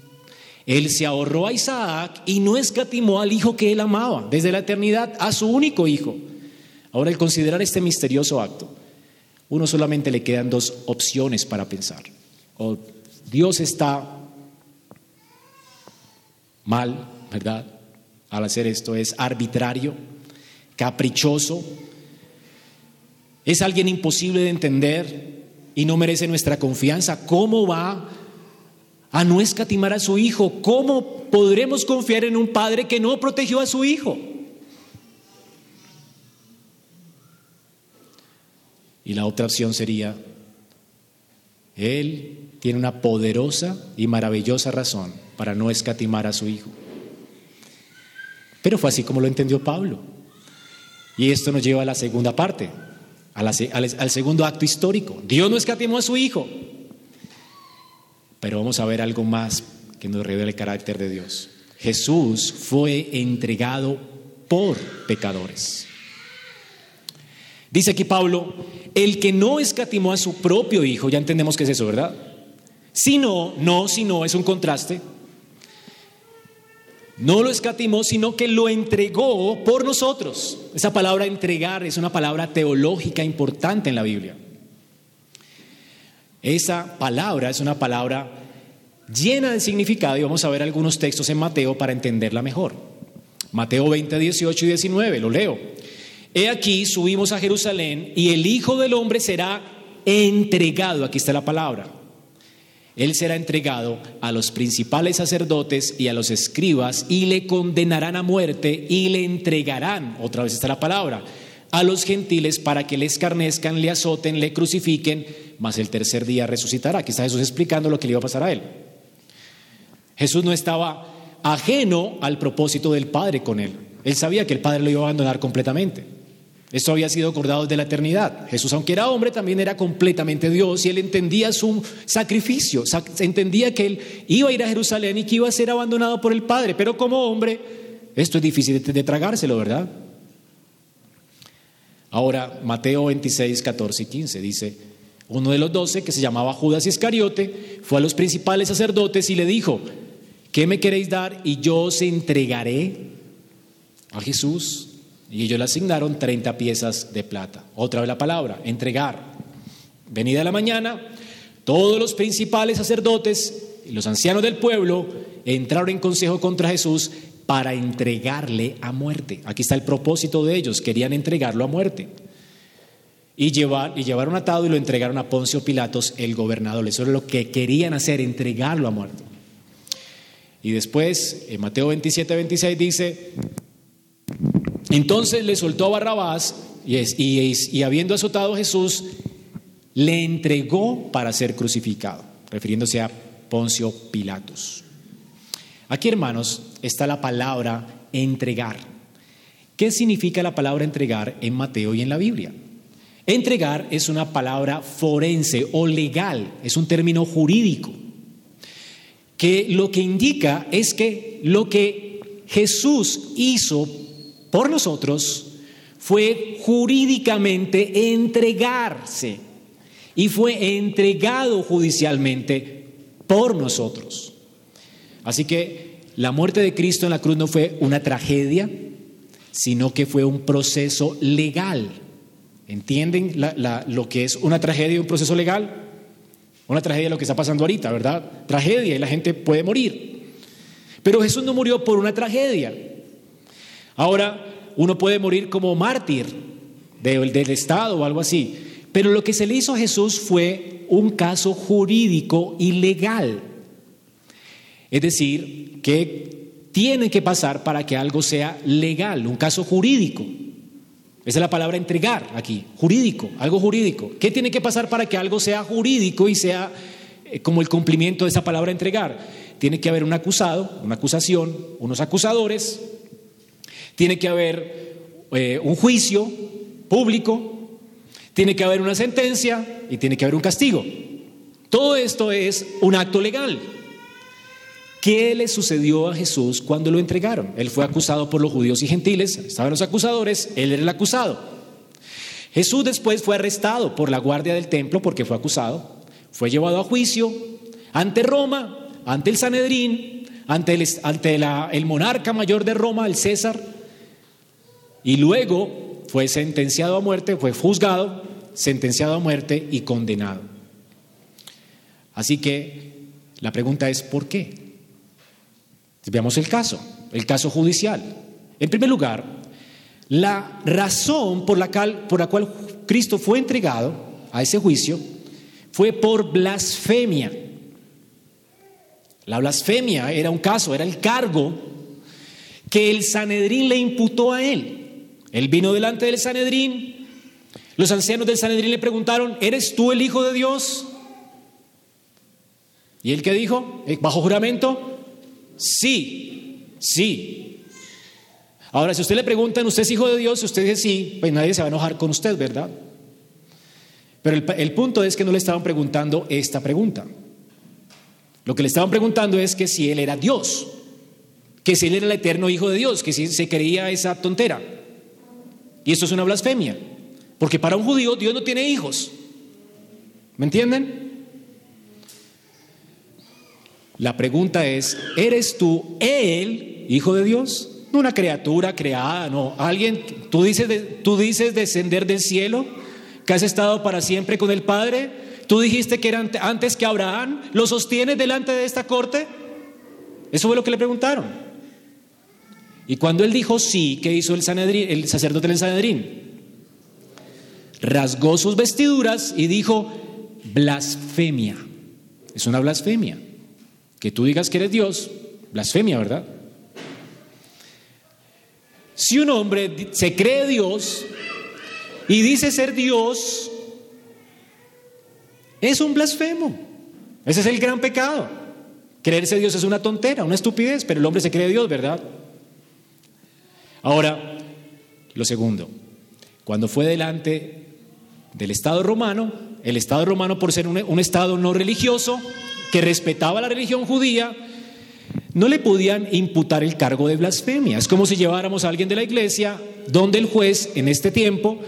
S1: Él se ahorró a Isaac y no escatimó al hijo que él amaba, desde la eternidad a su único hijo. Ahora, al considerar este misterioso acto, uno solamente le quedan dos opciones para pensar. O Dios está mal, ¿verdad? Al hacer esto es arbitrario, caprichoso, es alguien imposible de entender y no merece nuestra confianza. ¿Cómo va a no escatimar a su hijo? ¿Cómo podremos confiar en un padre que no protegió a su hijo? Y la otra opción sería, Él tiene una poderosa y maravillosa razón para no escatimar a su hijo. Pero fue así como lo entendió Pablo. Y esto nos lleva a la segunda parte, al, segundo acto histórico. Dios no escatimó a su hijo. Pero vamos a ver algo más que nos revela el carácter de Dios. Jesús fue entregado por pecadores. Dice aquí Pablo, el que no escatimó a su propio hijo, ya entendemos que es eso, ¿verdad? Si no, no, si no, es un contraste. No lo escatimó, sino que lo entregó por nosotros. Esa palabra entregar es una palabra teológica importante en la Biblia. Esa palabra es una palabra llena de significado y vamos a ver algunos textos en Mateo para entenderla mejor. Mateo 20, 18 y 19, lo leo. He aquí, subimos a Jerusalén y el Hijo del Hombre será entregado, aquí está la palabra, él será entregado a los principales sacerdotes y a los escribas y le condenarán a muerte y le entregarán, otra vez está la palabra, a los gentiles para que le escarnezcan, le azoten, le crucifiquen, mas el tercer día resucitará. Aquí está Jesús explicando lo que le iba a pasar a él. Jesús no estaba ajeno al propósito del Padre con él. Él sabía que el Padre lo iba a abandonar completamente. Esto había sido acordado desde la eternidad. Jesús, aunque era hombre, también era completamente Dios y él entendía su sacrificio, entendía que él iba a ir a Jerusalén y que iba a ser abandonado por el Padre, pero como hombre, esto es difícil de, tragárselo, ¿verdad? Ahora, Mateo 26, 14 y 15 dice, uno de los doce, que se llamaba Judas Iscariote, fue a los principales sacerdotes y le dijo, ¿qué me queréis dar? Y yo os entregaré a Jesús. Y ellos le asignaron 30 piezas de plata. Otra vez la palabra, entregar. Venida la mañana, todos los principales sacerdotes y los ancianos del pueblo entraron en consejo contra Jesús para entregarle a muerte. Aquí está el propósito de ellos, querían entregarlo a muerte. Y, llevar, y llevaron atado y lo entregaron a Poncio Pilatos, el gobernador. Eso era lo que querían hacer, entregarlo a muerte. Y después, en Mateo 27, 26 dice, entonces le soltó a Barrabás y, habiendo azotado a Jesús, le entregó para ser crucificado, refiriéndose a Poncio Pilatos. Aquí, hermanos, está la palabra entregar. ¿Qué significa la palabra entregar en Mateo y en la Biblia? Entregar es una palabra forense o legal, es un término jurídico, que lo que indica es que lo que Jesús hizo por nosotros fue jurídicamente entregarse y fue entregado judicialmente por nosotros. Así que la muerte de Cristo en la cruz no fue una tragedia, sino que fue un proceso legal. ¿Entienden lo que es una tragedia y un proceso legal? Una tragedia es lo que está pasando ahorita, ¿verdad? Tragedia y la gente puede morir. Pero Jesús no murió por una tragedia. Ahora, uno puede morir como mártir del, Estado o algo así, pero lo que se le hizo a Jesús fue un caso jurídico y legal. Es decir, que tiene que pasar para que algo sea legal, un caso jurídico. Esa es la palabra entregar aquí, jurídico, algo jurídico. ¿Qué tiene que pasar para que algo sea jurídico y sea eh, como el cumplimiento de esa palabra entregar? Tiene que haber un acusado, una acusación, unos acusadores, tiene que haber eh, un juicio público, tiene que haber una sentencia y tiene que haber un castigo. Todo esto es un acto legal. ¿Qué le sucedió a Jesús cuando lo entregaron? Él fue acusado por los judíos y gentiles, estaban los acusadores, él era el acusado. Jesús después fue arrestado por la guardia del templo porque fue acusado, fue llevado a juicio, ante Roma, ante el Sanedrín, ante, el, ante el monarca mayor de Roma, el César, y luego fue sentenciado a muerte, fue juzgado, sentenciado a muerte y condenado. Así que la pregunta es, ¿por qué? Veamos el caso, el caso judicial. En primer lugar, la razón por la, por la cual Cristo fue entregado a ese juicio fue por blasfemia. La blasfemia era un caso, era el cargo que el Sanedrín le imputó a él. Él vino delante del Sanedrín. Los ancianos del Sanedrín le preguntaron, ¿eres tú el Hijo de Dios? ¿Y él qué dijo? Eh, ¿Bajo juramento? Sí, sí. Ahora, si usted le preguntan, ¿usted es hijo de Dios? Si usted dice sí, pues nadie se va a enojar con usted, ¿verdad? Pero el, el punto es que no le estaban preguntando esta pregunta. Lo que le estaban preguntando es que si él era Dios, que si él era el eterno Hijo de Dios, que si se creía esa tontera. Y esto es una blasfemia, porque para un judío Dios no tiene hijos. ¿Me entienden? La pregunta es, ¿eres tú el Hijo de Dios? No una criatura creada, no. Alguien, tú dices, tú dices descender del cielo, que has estado para siempre con el Padre. Tú dijiste que era antes que Abraham. ¿Lo sostienes delante de esta corte? Eso fue lo que le preguntaron. Y cuando él dijo sí, ¿qué hizo el, el sacerdote del Sanedrín? Rasgó sus vestiduras y dijo, blasfemia. Es una blasfemia. Que tú digas que eres Dios, blasfemia, ¿verdad? Si un hombre se cree Dios y dice ser Dios, es un blasfemo. Ese es el gran pecado. Creerse Dios es una tontera, una estupidez, pero el hombre se cree Dios, ¿verdad? Ahora, lo segundo, cuando fue delante del Estado romano, el Estado romano por ser un, Estado no religioso, que respetaba la religión judía, no le podían imputar el cargo de blasfemia. Es como si lleváramos a alguien de la iglesia, donde el juez en este tiempo,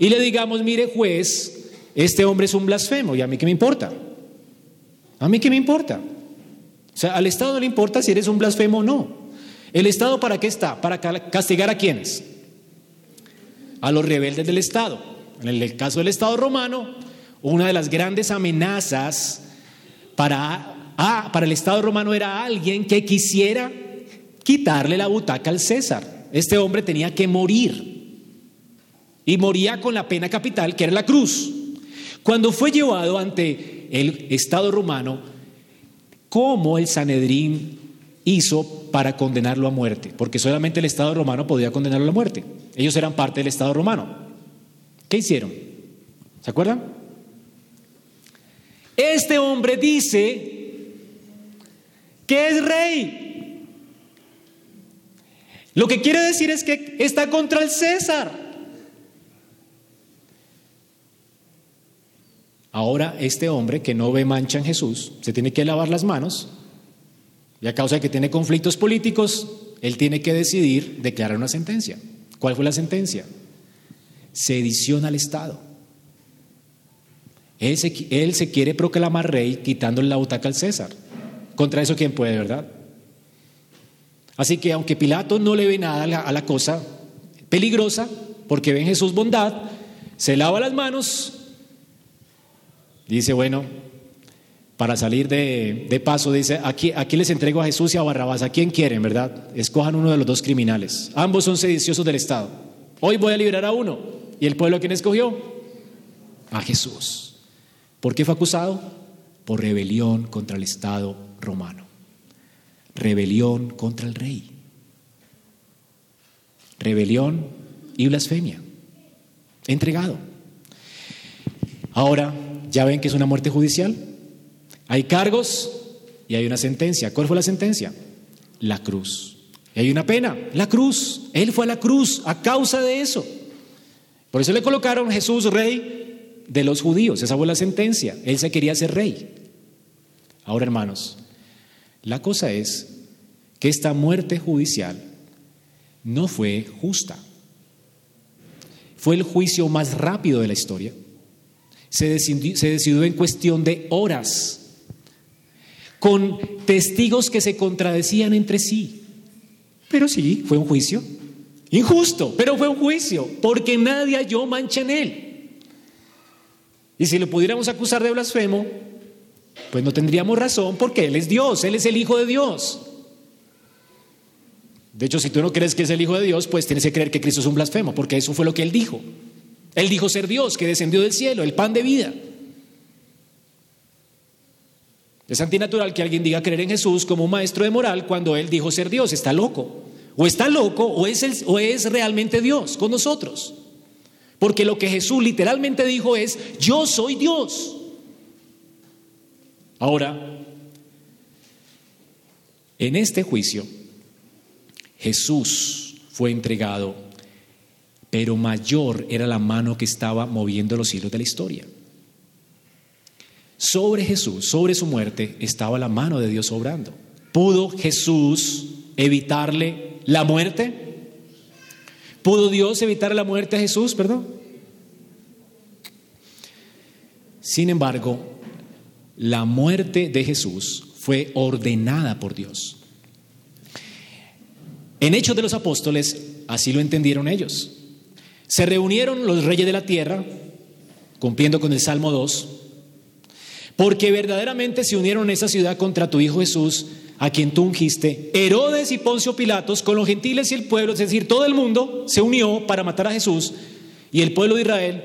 S1: y le digamos, mire juez, este hombre es un blasfemo, y a mí qué me importa. A mí qué me importa. O sea, al Estado no le importa si eres un blasfemo o no. ¿El Estado para qué está? Para castigar a quienes? A los rebeldes del Estado. En el caso del Estado romano, una de las grandes amenazas para, ah, para el Estado romano era alguien que quisiera quitarle la butaca al César. Este hombre tenía que morir. Y moría con la pena capital, que era la cruz. Cuando fue llevado ante el Estado romano, ¿cómo el Sanedrín hizo para condenarlo a muerte, porque solamente el Estado romano podía condenarlo a muerte. Ellos eran parte del Estado romano. ¿Qué hicieron? ¿Se acuerdan? Este hombre dice que es rey. Lo que quiere decir es que está contra el César. Ahora este hombre que no ve mancha en Jesús se tiene que lavar las manos y a causa de que tiene conflictos políticos, él tiene que decidir declarar una sentencia. ¿Cuál fue la sentencia? Sedición al Estado. Él se, quiere proclamar rey quitándole la butaca al César. Contra eso, ¿quién puede, verdad? Así que aunque Pilato no le ve nada a la, a la cosa peligrosa, porque ve en Jesús bondad, se lava las manos dice, bueno, para salir de, paso, dice, aquí, aquí les entrego a Jesús y a Barrabás, ¿a quién quieren, verdad? Escojan uno de los dos criminales. Ambos son sediciosos del Estado. Hoy voy a liberar a uno. ¿Y el pueblo a quién escogió? A Jesús. ¿Por qué fue acusado? Por rebelión contra el Estado romano. Rebelión contra el rey. Rebelión y blasfemia. Entregado. Ahora, ¿ya ven que es una muerte judicial? Hay cargos y hay una sentencia. ¿Cuál fue la sentencia? La cruz. Y hay una pena, la cruz. Él fue a la cruz a causa de eso. Por eso le colocaron Jesús rey de los judíos. Esa fue la sentencia. Él se quería ser rey. Ahora, hermanos, la cosa es que esta muerte judicial no fue justa. Fue el juicio más rápido de la historia. Se decidió, se decidió en cuestión de horas con testigos que se contradecían entre sí. Pero sí, fue un juicio. Injusto, pero fue un juicio, porque nadie halló mancha en él. Y si le pudiéramos acusar de blasfemo, pues no tendríamos razón porque Él es Dios, Él es el Hijo de Dios. De hecho, si tú no crees que es el Hijo de Dios, pues tienes que creer que Cristo es un blasfemo, porque eso fue lo que Él dijo. Él dijo ser Dios, que descendió del cielo, el pan de vida. Es antinatural que alguien diga creer en Jesús como un maestro de moral cuando Él dijo ser Dios. Está loco. O está loco o es, o es realmente Dios con nosotros. Porque lo que Jesús literalmente dijo es, yo soy Dios. Ahora, en este juicio, Jesús fue entregado, pero mayor era la mano que estaba moviendo los hilos de la historia. Sobre Jesús, sobre su muerte, estaba la mano de Dios obrando. ¿Pudo Jesús evitarle la muerte? ¿Pudo Dios evitar la muerte a Jesús? Perdón. Sin embargo, la muerte de Jesús fue ordenada por Dios. En Hechos de los Apóstoles, así lo entendieron ellos. Se reunieron los reyes de la tierra, cumpliendo con el Salmo 2, porque verdaderamente se unieron en esa ciudad contra tu Hijo Jesús, a quien tú ungiste. Herodes y Poncio Pilatos, con los gentiles y el pueblo, es decir, todo el mundo, se unió para matar a Jesús y el pueblo de Israel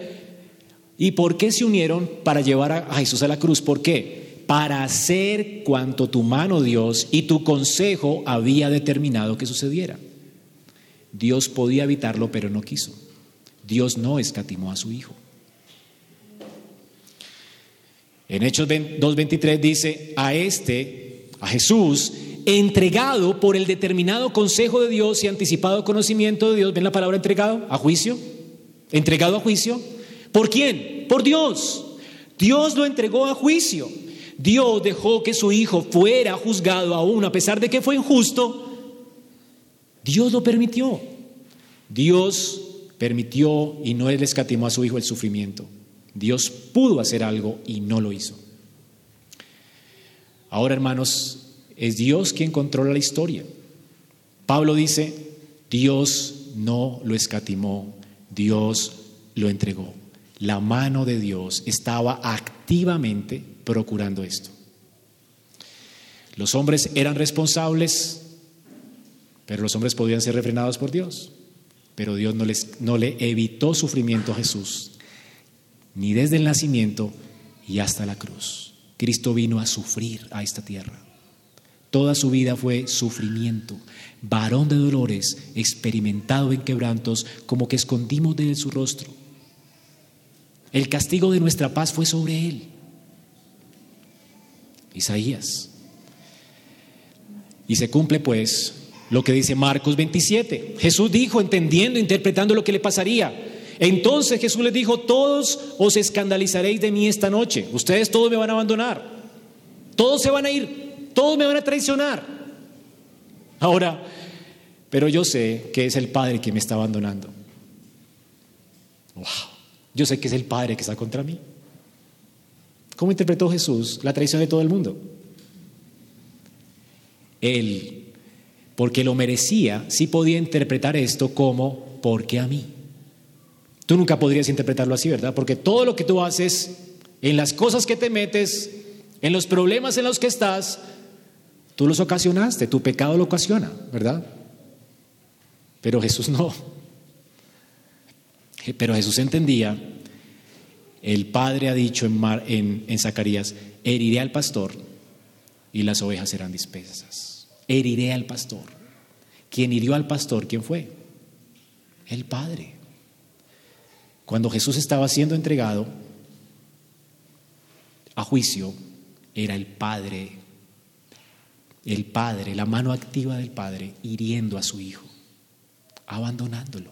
S1: ¿Y por qué se unieron para llevar a Jesús a la cruz? ¿Por qué? Para hacer cuanto tu mano, Dios, y tu consejo había determinado que sucediera. Dios podía evitarlo, pero no quiso. Dios no escatimó a su Hijo. En Hechos 2.23 dice, a este, a Jesús, entregado por el determinado consejo de Dios y anticipado conocimiento de Dios, ¿ven la palabra entregado? A juicio. Entregado a juicio ¿Por quién? Por Dios. Dios lo entregó a juicio. Dios dejó que su hijo fuera juzgado aún a pesar de que fue injusto. Dios lo permitió. Dios permitió y no le escatimó a su hijo el sufrimiento. Dios pudo hacer algo y no lo hizo. Ahora, hermanos, es Dios quien controla la historia. Pablo dice, Dios no lo escatimó, Dios lo entregó. La mano de Dios estaba activamente procurando esto. Los hombres eran responsables, pero los hombres podían ser refrenados por Dios. Pero Dios no, les, no le evitó sufrimiento a Jesús, ni desde el nacimiento y hasta la cruz. Cristo vino a sufrir a esta tierra. Toda su vida fue sufrimiento, varón de dolores, experimentado en quebrantos, como que escondimos de él su rostro. El castigo de nuestra paz fue sobre él. Isaías. Y se cumple pues lo que dice Marcos 27. Jesús dijo, entendiendo, interpretando lo que le pasaría. Entonces Jesús les dijo, todos os escandalizaréis de mí esta noche. Ustedes todos me van a abandonar. Todos se van a ir. Todos me van a traicionar. Ahora, pero yo sé que es el Padre que me está abandonando. Wow. Yo sé que es el Padre que está contra mí. ¿Cómo interpretó Jesús la traición de todo el mundo? Él, porque lo merecía, sí podía interpretar esto como, porque a mí? Tú nunca podrías interpretarlo así, ¿verdad? Porque todo lo que tú haces, en las cosas que te metes, en los problemas en los que estás, tú los ocasionaste, tu pecado lo ocasiona, ¿verdad? Pero Jesús no. Pero Jesús entendía, el Padre ha dicho en, Zacarías, heriré al pastor y las ovejas serán dispersas. Heriré al pastor. ¿Quién hirió al pastor? ¿Quién fue? El Padre. Cuando Jesús estaba siendo entregado a juicio, era el Padre, el Padre, la mano activa del Padre, hiriendo a su Hijo, abandonándolo.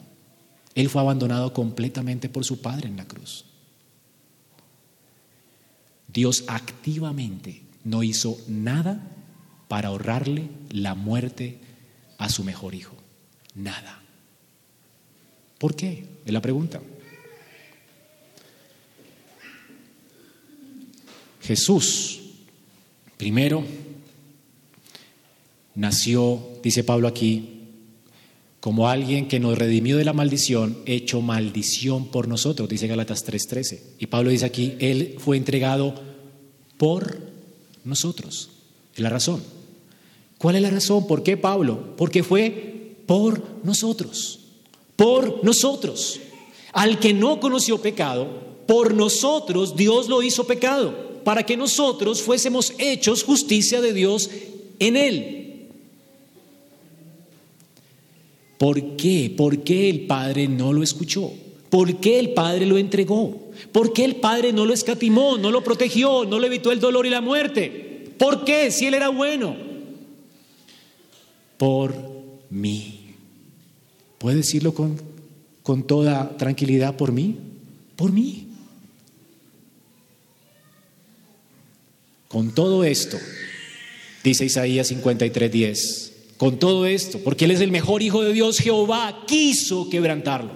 S1: Él fue abandonado completamente por su Padre en la cruz. Dios activamente no hizo nada para ahorrarle la muerte a su mejor hijo. Nada. ¿Por qué? Es la pregunta. Jesús, primero, nació, dice Pablo aquí, como alguien que nos redimió de la maldición, hecho maldición por nosotros, dice Galatas 3:13. Y Pablo dice aquí, Él fue entregado por nosotros. Es la razón. ¿Cuál es la razón? ¿Por qué Pablo? Porque fue por nosotros. Por nosotros. Al que no conoció pecado, por nosotros Dios lo hizo pecado, para que nosotros fuésemos hechos justicia de Dios en él. ¿Por qué? ¿Por qué el Padre no lo escuchó? ¿Por qué el Padre lo entregó? ¿Por qué el Padre no lo escatimó, no lo protegió, no le evitó el dolor y la muerte? ¿Por qué? Si Él era bueno. Por mí. ¿Puede decirlo con, con toda tranquilidad por mí? Por mí. Con todo esto, dice Isaías 53:10 con todo esto, porque Él es el mejor Hijo de Dios, Jehová quiso quebrantarlo.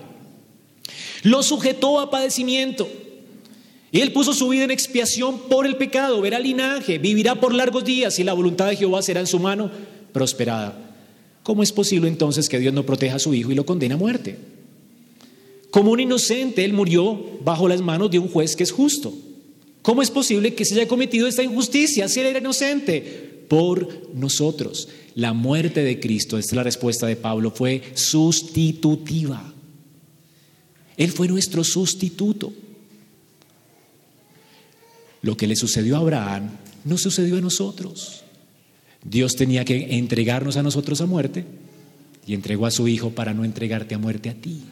S1: Lo sujetó a padecimiento. Y Él puso su vida en expiación por el pecado, verá linaje, vivirá por largos días y la voluntad de Jehová será en su mano prosperada. ¿Cómo es posible entonces que Dios no proteja a su Hijo y lo condena a muerte? Como un inocente, Él murió bajo las manos de un juez que es justo. ¿Cómo es posible que se haya cometido esta injusticia si Él era inocente? Por nosotros. La muerte de Cristo, esta es la respuesta de Pablo, fue sustitutiva. Él fue nuestro sustituto. Lo que le sucedió a Abraham no sucedió a nosotros. Dios tenía que entregarnos a nosotros a muerte y entregó a su Hijo para no entregarte a muerte a ti.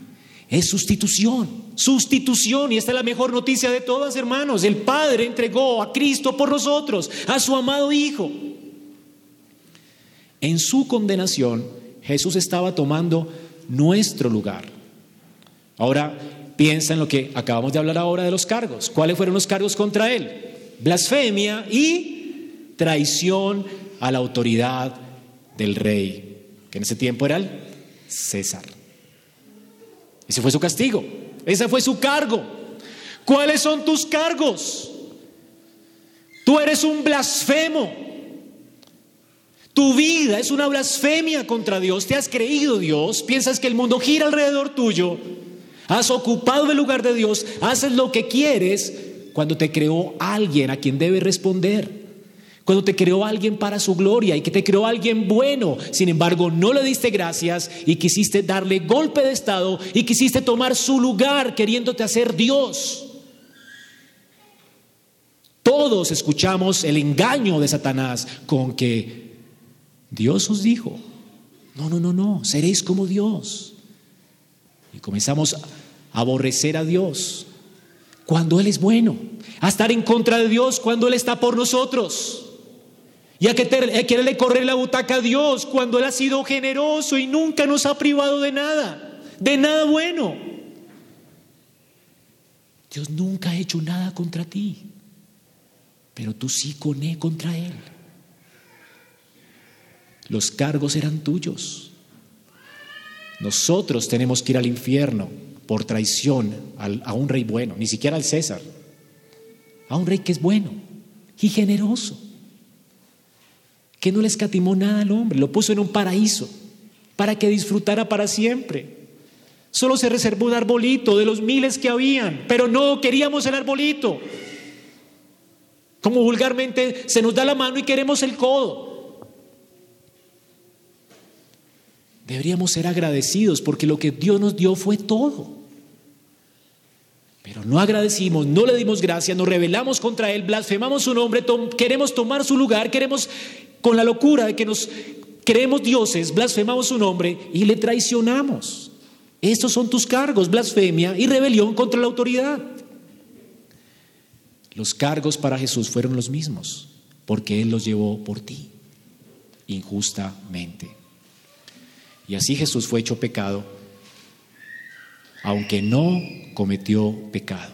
S1: Es sustitución, sustitución. Y esta es la mejor noticia de todas, hermanos. El Padre entregó a Cristo por nosotros, a su amado Hijo. En su condenación, Jesús estaba tomando nuestro lugar. Ahora piensa en lo que acabamos de hablar ahora de los cargos. ¿Cuáles fueron los cargos contra él? Blasfemia y traición a la autoridad del rey, que en ese tiempo era el César. Ese fue su castigo, ese fue su cargo. ¿Cuáles son tus cargos? Tú eres un blasfemo. Tu vida es una blasfemia contra Dios. Te has creído Dios, piensas que el mundo gira alrededor tuyo, has ocupado el lugar de Dios, haces lo que quieres cuando te creó alguien a quien debe responder. Cuando te creó alguien para su gloria y que te creó alguien bueno, sin embargo no le diste gracias y quisiste darle golpe de estado y quisiste tomar su lugar queriéndote hacer Dios. Todos escuchamos el engaño de Satanás con que Dios os dijo, no, no, no, no, seréis como Dios. Y comenzamos a aborrecer a Dios cuando Él es bueno, a estar en contra de Dios cuando Él está por nosotros. Y a, quererle correr la butaca a Dios cuando Él ha sido generoso y nunca nos ha privado de nada, de nada bueno. Dios nunca ha hecho nada contra ti, pero tú sí con él contra Él. Los cargos eran tuyos. Nosotros tenemos que ir al infierno por traición a un rey bueno, ni siquiera al César, a un rey que es bueno y generoso, que no le escatimó nada al hombre, lo puso en un paraíso para que disfrutara para siempre. Solo se reservó un arbolito de los miles que habían, pero no queríamos el arbolito. Como vulgarmente se nos da la mano y queremos el codo. Deberíamos ser agradecidos porque lo que Dios nos dio fue todo. Pero no agradecimos, no le dimos gracias, nos rebelamos contra Él, blasfemamos su nombre, queremos tomar su lugar, queremos, con la locura de que nos creemos dioses, blasfemamos su nombre y le traicionamos. Estos son tus cargos, blasfemia y rebelión contra la autoridad. Los cargos para Jesús fueron los mismos, porque Él los llevó por ti, injustamente. Y así Jesús fue hecho pecado, aunque no cometió pecado.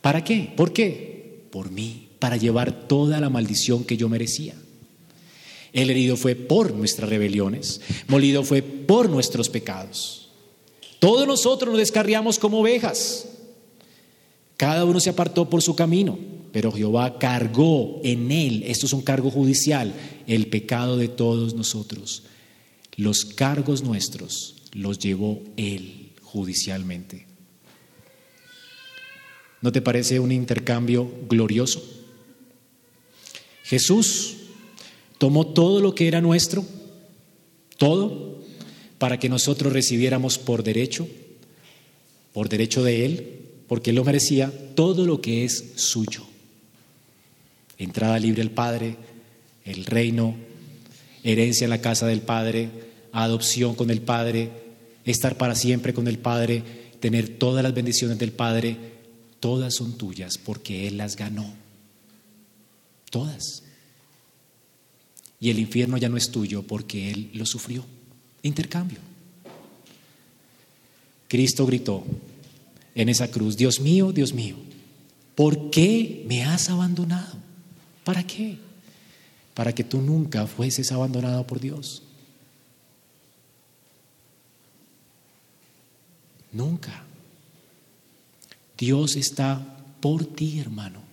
S1: ¿Para qué? ¿Por qué? Por mí, para llevar toda la maldición que yo merecía. El herido fue por nuestras rebeliones, molido fue por nuestros pecados. Todos nosotros nos descarriamos como ovejas. Cada uno se apartó por su camino. pero Jehová cargó en él, esto es un cargo judicial, el pecado de todos nosotros. Los cargos nuestros los llevó él judicialmente. ¿No te parece un intercambio glorioso? Jesús tomó todo lo que era nuestro, todo, para que nosotros recibiéramos por derecho, por derecho de Él, porque Él lo merecía, todo lo que es suyo. Entrada libre al Padre, el reino, herencia en la casa del Padre, adopción con el Padre, estar para siempre con el Padre, tener todas las bendiciones del Padre, todas son tuyas porque Él las ganó. Todas. Y el infierno ya no es tuyo porque Él lo sufrió. Intercambio. Cristo gritó en esa cruz, Dios mío, Dios mío, ¿por qué me has abandonado? ¿Para qué? Para que tú nunca fueses abandonado por Dios. Nunca. Dios está por ti, hermano.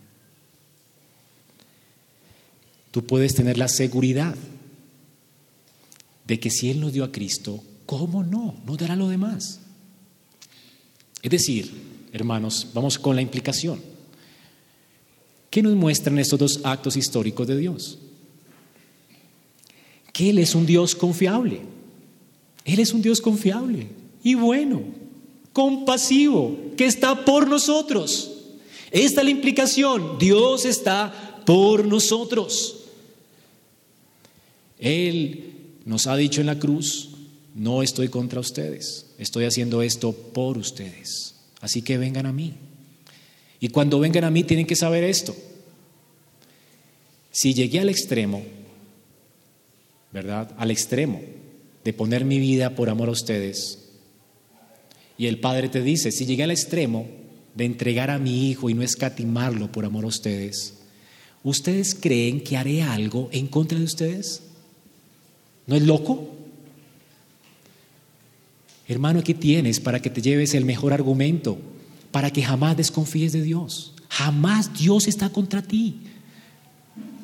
S1: Tú puedes tener la seguridad de que si Él nos dio a Cristo, ¿cómo no? Nos dará lo demás. Es decir, hermanos, vamos con la implicación. ¿Qué nos muestran estos dos actos históricos de Dios? Que Él es un Dios confiable. Él es un Dios confiable y bueno compasivo, que está por nosotros. Esta es la implicación. Dios está por nosotros. Él nos ha dicho en la cruz, no estoy contra ustedes, estoy haciendo esto por ustedes. Así que vengan a mí. Y cuando vengan a mí tienen que saber esto. Si llegué al extremo, ¿verdad? Al extremo de poner mi vida por amor a ustedes, y el Padre te dice, si llegué al extremo de entregar a mi hijo y no escatimarlo por amor a ustedes, ¿ustedes creen que haré algo en contra de ustedes? ¿No es loco? Hermano, aquí tienes para que te lleves el mejor argumento, para que jamás desconfíes de Dios. Jamás Dios está contra ti.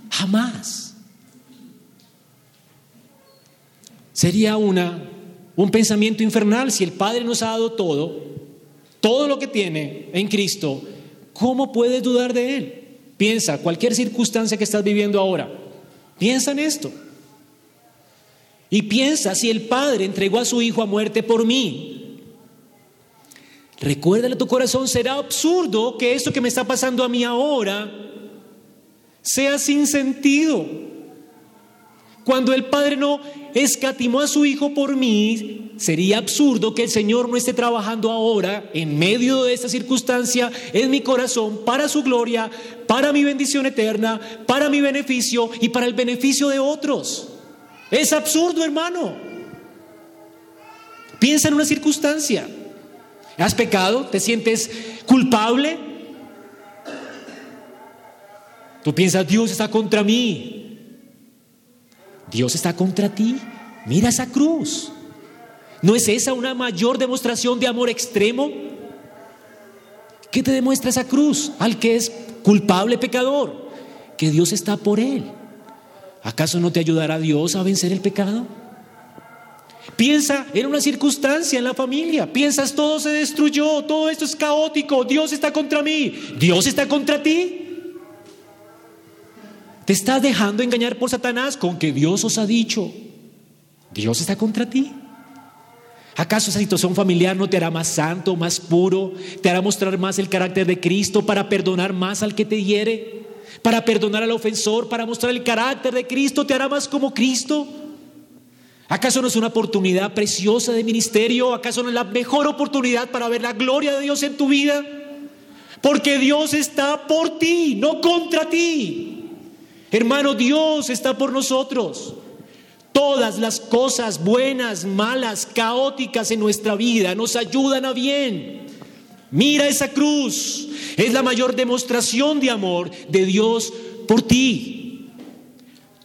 S1: Jamás. Sería una un pensamiento infernal. Si el Padre nos ha dado todo, todo lo que tiene en Cristo, ¿cómo puedes dudar de Él? Piensa, cualquier circunstancia que estás viviendo ahora, piensa en esto. Y piensa si el Padre entregó a su Hijo a muerte por mí. Recuérdale a tu corazón, será absurdo que esto que me está pasando a mí ahora sea sin sentido. Cuando el Padre no escatimó a su Hijo por mí, sería absurdo que el Señor no esté trabajando ahora, en medio de esta circunstancia, en mi corazón, para su gloria, para mi bendición eterna, para mi beneficio y para el beneficio de otros. Es absurdo, hermano. Piensa en una circunstancia. ¿Has pecado? ¿Te sientes culpable? Tú piensas, Dios está contra mí. Dios está contra ti. Mira esa cruz. ¿No es esa una mayor demostración de amor extremo? ¿Qué te demuestra esa cruz? Al que es culpable pecador, que Dios está por él. ¿Acaso no te ayudará Dios a vencer el pecado? Piensa en una circunstancia en la familia. Piensas todo se destruyó, todo esto es caótico, Dios está contra mí, Dios está contra ti. Te estás dejando engañar por Satanás con que Dios os ha dicho. Dios está contra ti. ¿Acaso esa situación familiar no te hará más santo, más puro? ¿Te hará mostrar más el carácter de Cristo para perdonar más al que te hiere? ¿Para perdonar al ofensor? ¿Para mostrar el carácter de Cristo? ¿Te hará más como Cristo? ¿Acaso no es una oportunidad preciosa de ministerio? ¿Acaso no es la mejor oportunidad para ver la gloria de Dios en tu vida? Porque Dios está por ti, no contra ti. Hermano, Dios está por nosotros. Todas las cosas buenas, malas, caóticas en nuestra vida nos ayudan a bien. Mira esa cruz. Es la mayor demostración de amor de Dios por ti.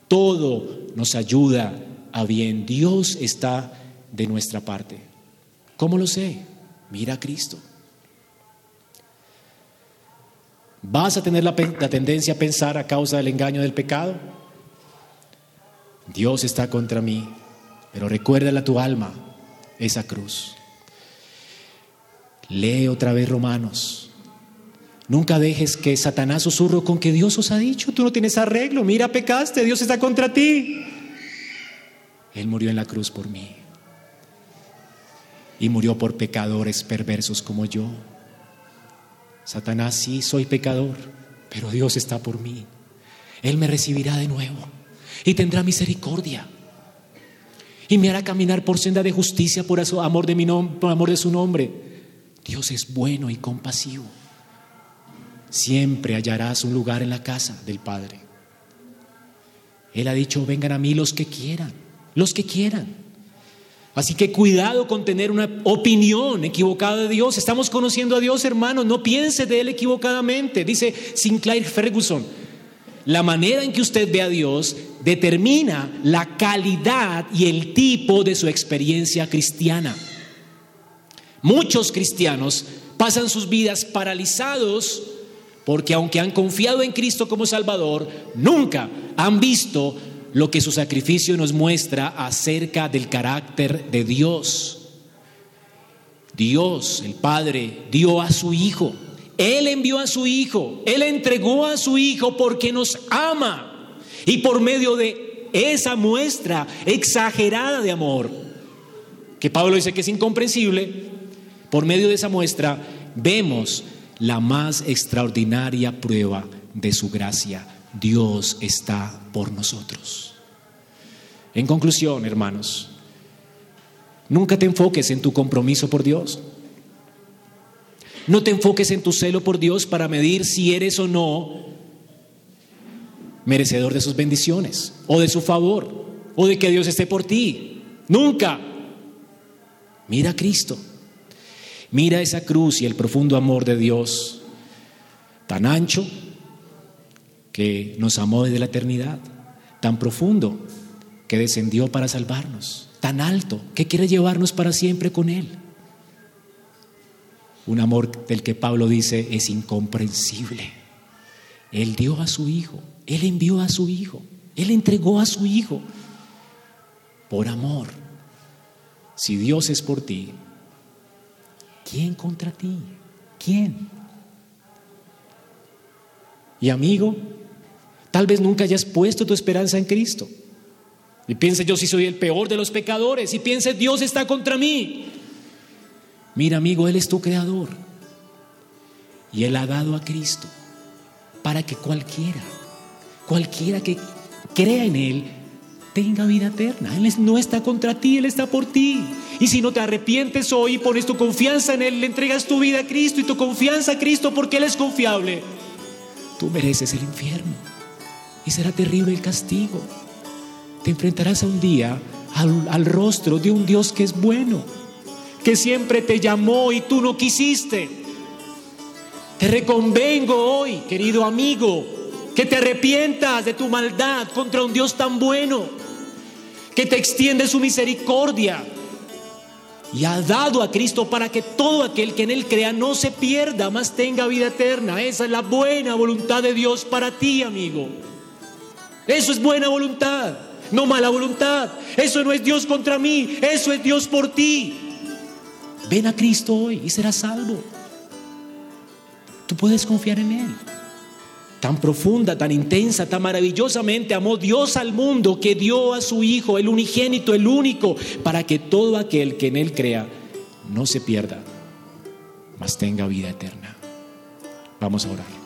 S1: Todo nos ayuda a bien. Dios está de nuestra parte. ¿Cómo lo sé? Mira a Cristo. ¿Vas a tener la, tendencia a pensar a causa del engaño del pecado? Dios está contra mí, pero recuérdale a tu alma esa cruz. Lee otra vez Romanos. Nunca dejes que Satanás susurro con que Dios os ha dicho, tú no tienes arreglo, mira, pecaste, Dios está contra ti. Él murió en la cruz por mí. Y murió por pecadores perversos como yo. Satanás, sí, soy pecador, pero Dios está por mí. Él me recibirá de nuevo y tendrá misericordia. Y me hará caminar por senda de justicia por amor de, mi por amor de su nombre. Dios es bueno y compasivo. Siempre hallarás un lugar en la casa del Padre. Él ha dicho, vengan a mí los que quieran, los que quieran. Así que cuidado con tener una opinión equivocada de Dios. Estamos conociendo a Dios, hermanos. No piense de Él equivocadamente. Dice Sinclair Ferguson, la manera en que usted ve a Dios determina la calidad y el tipo de su experiencia cristiana. Muchos cristianos pasan sus vidas paralizados porque aunque han confiado en Cristo como Salvador, nunca han visto lo que su sacrificio nos muestra acerca del carácter de Dios. Dios, el Padre, dio a su Hijo. Él envió a su Hijo. Él entregó a su Hijo porque nos ama. Y por medio de esa muestra exagerada de amor, que Pablo dice que es incomprensible, por medio de esa muestra vemos la más extraordinaria prueba de su gracia Dios está por nosotros. En conclusión, hermanos, nunca te enfoques en tu compromiso por Dios. No te enfoques en tu celo por Dios para medir si eres o no merecedor de sus bendiciones o de su favor o de que Dios esté por ti. Nunca. Mira a Cristo. Mira esa cruz y el profundo amor de Dios, tan ancho, que nos amó desde la eternidad, tan profundo que descendió para salvarnos, tan alto que quiere llevarnos para siempre con Él. Un amor del que Pablo dice es incomprensible. Él dio a su Hijo, Él envió a su Hijo, Él entregó a su Hijo por amor. Si Dios es por ti, ¿quién contra ti? ¿Quién? Y amigo, Tal vez nunca hayas puesto tu esperanza en Cristo. Y piense yo si soy el peor de los pecadores. Y piense Dios está contra mí. Mira amigo, Él es tu creador. Y Él ha dado a Cristo para que cualquiera, cualquiera que crea en Él, tenga vida eterna. Él no está contra ti, Él está por ti. Y si no te arrepientes hoy pones tu confianza en Él, le entregas tu vida a Cristo y tu confianza a Cristo porque Él es confiable, tú mereces el infierno y será terrible el castigo. Te enfrentarás a un día al, rostro de un Dios que es bueno, que siempre te llamó y tú no quisiste. Te reconvengo hoy, querido amigo, que te arrepientas de tu maldad contra un Dios tan bueno, que te extiende su misericordia y ha dado a Cristo para que todo aquel que en Él crea no se pierda, más tenga vida eterna. Esa es la buena voluntad de Dios para ti, amigo. Eso es buena voluntad, no mala voluntad. Eso no es Dios contra mí, eso es Dios por ti. Ven a Cristo hoy y serás salvo. Tú puedes confiar en Él. Tan profunda, tan intensa, tan maravillosamente amó Dios al mundo que dio a su Hijo, el unigénito, el único, para que todo aquel que en Él crea no se pierda, mas tenga vida eterna. Vamos a orar.